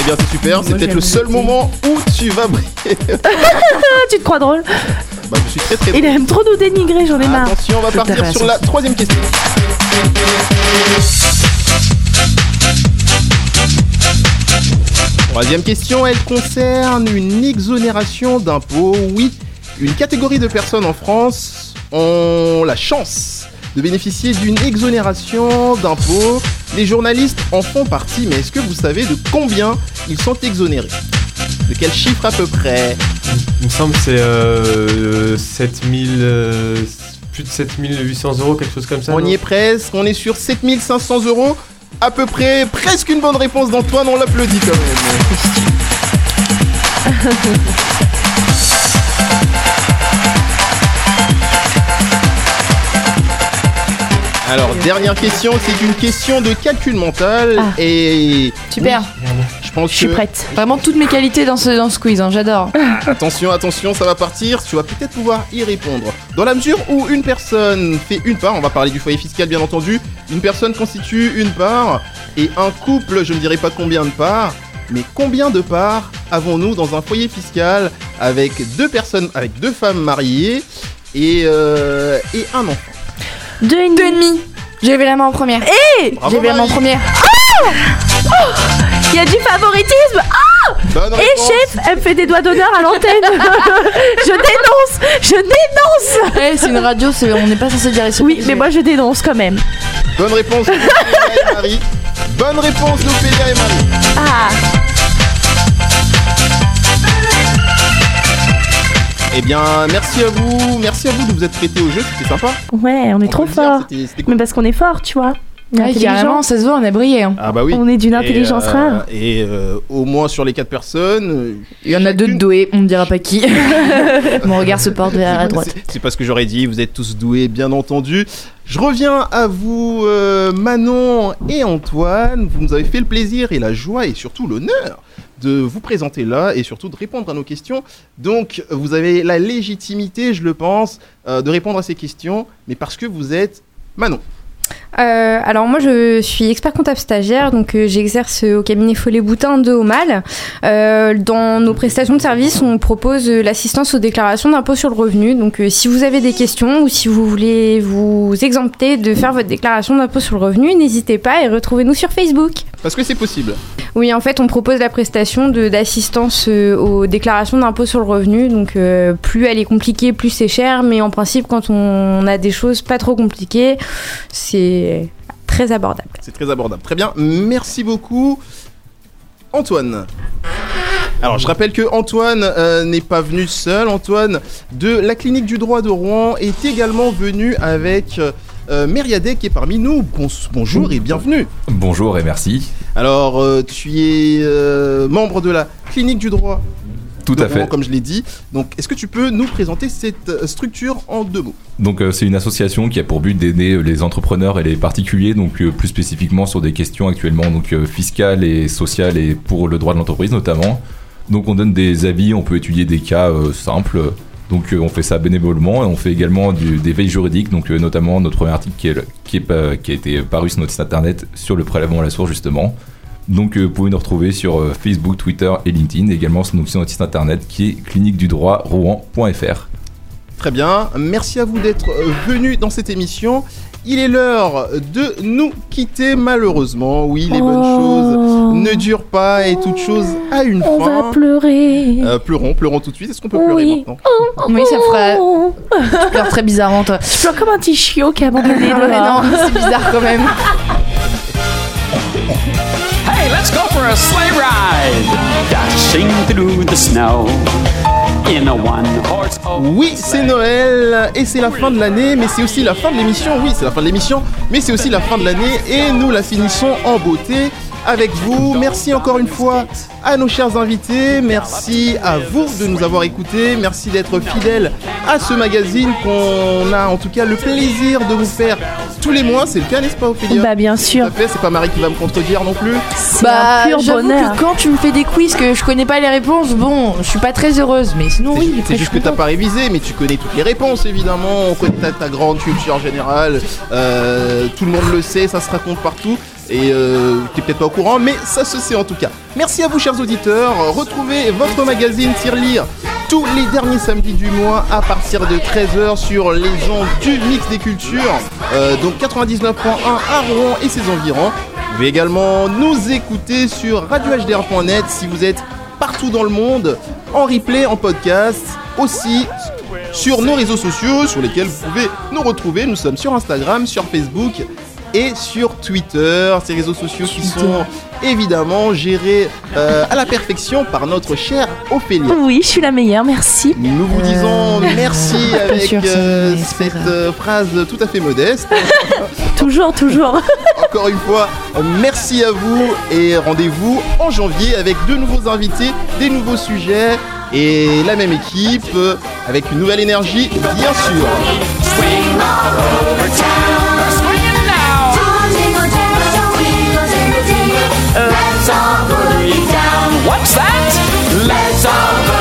Eh bien, c'est super. C'est peut-être le seul moment où tu vas briller. Tu te crois drôle bah, je suis très très. Il aime trop nous dénigrer, j'en ai marre. Attention, on va Je partir sur la troisième question. Troisième question, elle concerne une exonération d'impôts. Oui, une catégorie de personnes en France ont la chance de bénéficier d'une exonération d'impôts. Les journalistes en font partie, mais est-ce que vous savez de combien ils sont exonérés? De quel chiffre à peu près? Il me semble que c'est euh, 7000, euh, plus de 7800 euros, quelque chose comme ça. On y est presque, on est sur 7500 euros. À peu près, presque une bonne réponse d'Antoine, on l'applaudit quand même. Alors, dernière question, c'est une question de calcul mental Ah. et Super. Je pense Je suis que prête. Vraiment toutes mes qualités dans ce, dans ce quiz, hein, j'adore. attention, attention, ça va partir. Tu vas peut-être pouvoir y répondre. Dans la mesure où une personne fait une part, on va parler du foyer fiscal bien entendu. Une personne constitue une part et un couple, je ne dirais pas combien de parts, mais combien de parts avons-nous dans un foyer fiscal avec deux personnes, avec deux femmes mariées et, euh, et un enfant? Deux et Deux demi. et demi. J'ai levé la main en première. Eh Bravo, J'ai levé la main en première. Il y a du favoritisme Ah Bonne Et réponse. chef, elle me fait des doigts d'honneur à l'antenne Je dénonce Je dénonce Eh, c'est une radio, on n'est pas censé dire les Oui, mais moi je dénonce quand même. Bonne réponse d'Ophélia et Marie. Bonne réponse d'Ophélia et Marie. Ah Eh bien, merci à vous, merci à vous de vous être prêtés au jeu, c'était sympa. Ouais, on est On trop fort. cool. Mais parce qu'on est fort, tu vois. Ouais, intelligent. carrément, ça se voit, on a brillé. hein. Ah bah oui. On est d'une intelligence Et, euh, rare. Et euh, au moins sur les quatre personnes. euh, Il y en a deux de doués, on ne dira pas qui. Mon regard se porte vers la droite. C'est- C'est pas ce que j'aurais dit, vous êtes tous doués, bien entendu. Je reviens à vous, euh, Manon et Antoine. Vous nous avez fait le plaisir et la joie et surtout l'honneur de vous présenter là et surtout de répondre à nos questions. Donc, vous avez la légitimité, je le pense, euh, de répondre à ces questions, mais parce que vous êtes Manon. Euh, alors moi je suis expert comptable stagiaire, donc euh, j'exerce au cabinet Follet-Boutin de Haut-Mal. Euh, dans nos prestations de services, on propose euh, l'assistance aux déclarations d'impôt sur le revenu. Donc euh, si vous avez des questions ou si vous voulez vous exempter de faire votre déclaration d'impôt sur le revenu, n'hésitez pas et retrouvez-nous sur Facebook. Parce que c'est possible. Oui, en fait, on propose la prestation d'assistance euh, aux déclarations d'impôt sur le revenu. Donc, euh, plus elle est compliquée, plus c'est cher. Mais en principe, quand on a des choses pas trop compliquées, c'est très abordable. C'est très abordable. Très bien, merci beaucoup. Antoine. Alors, je rappelle que Antoine euh, n'est pas venu seul. Antoine de la clinique du droit de Rouen est également venu avec euh, Mériadec qui est parmi nous. Bon- bonjour et bienvenue. Bonjour et merci. Alors, euh, tu es euh, membre de la clinique du droit. Tout à fait. Comme je l'ai dit. Donc, est-ce que tu peux nous présenter cette euh, structure en deux mots? Donc euh, c'est une association qui a pour but d'aider euh, les entrepreneurs et les particuliers, donc plus spécifiquement sur des questions actuellement donc fiscales et sociales et pour le droit de l'entreprise notamment. Donc on donne des avis, on peut étudier des cas euh, simples. Donc euh, on fait ça bénévolement et on fait également du, des veilles juridiques, donc euh, notamment notre premier article qui, est, le- qui, est pas- qui a été paru sur notre site internet sur le prélèvement à la source justement. Donc euh, vous pouvez nous retrouver sur euh, Facebook, Twitter et LinkedIn, et également sur, notre site internet qui est clinique du droit rouen.fr. Très bien, merci à vous d'être euh, venus dans cette émission. Il est l'heure de nous quitter malheureusement. Oui, les bonnes choses ne durent pas et toute chose a une On fin. va pleurer. Euh, pleurons, pleurons tout de suite. Est-ce qu'on peut pleurer Oui. maintenant Oui, ça fera. Tu pleures très bizarrement, toi. Je pleure comme un petit chiot qui a abandonné Ah ouais, dehors. non, c'est bizarre quand même. Let's go for a sleigh ride. Dashing through the snow Oui, c'est Noël et c'est la fin de l'année, mais c'est aussi la fin de l'émission. Oui, c'est la fin de l'émission, mais c'est aussi la fin de l'année et nous la finissons en beauté avec vous. Merci encore une fois à nos chers invités. Merci à vous de nous avoir écoutés. Merci d'être fidèles à ce magazine qu'on a en tout cas le plaisir de vous faire tous les mois. C'est le cas, n'est-ce pas, Ophélia Bah bien sûr. C'est pas Marie qui va me contredire non plus. Bah, j'avoue bonheur. que quand tu me fais des quiz que je connais pas les réponses, bon, je suis pas très heureuse, mais sinon oui. C'est juste que t'as pas révisé, mais tu connais toutes les réponses évidemment. On connaît ta, ta grande culture générale. Euh, tout le monde le sait, ça se raconte partout. Et euh, t'es peut-être pas au courant, mais ça se sait en tout cas. Merci à vous, chers auditeurs. Retrouvez votre magazine Tirelire tous les derniers samedis du mois à partir de 13h sur les ondes du Mix des Cultures. Euh, donc 99.1 à Rouen et ses environs. Vous pouvez également nous écouter sur radiohdr.net si vous êtes partout dans le monde, en replay, en podcast, aussi sur nos réseaux sociaux sur lesquels vous pouvez nous retrouver. Nous sommes sur Instagram, sur Facebook et sur Twitter, ces réseaux sociaux qui sont évidemment gérés euh, à la perfection par notre chère Ophélia. Oui, je suis la meilleure, merci. Nous vous disons merci Pas avec sûr, euh, cette euh, phrase tout à fait modeste. toujours, toujours. Encore une fois, euh, merci à vous et rendez-vous en janvier avec de nouveaux invités, des nouveaux sujets et la même équipe euh, avec une nouvelle énergie, bien sûr. Let's all go.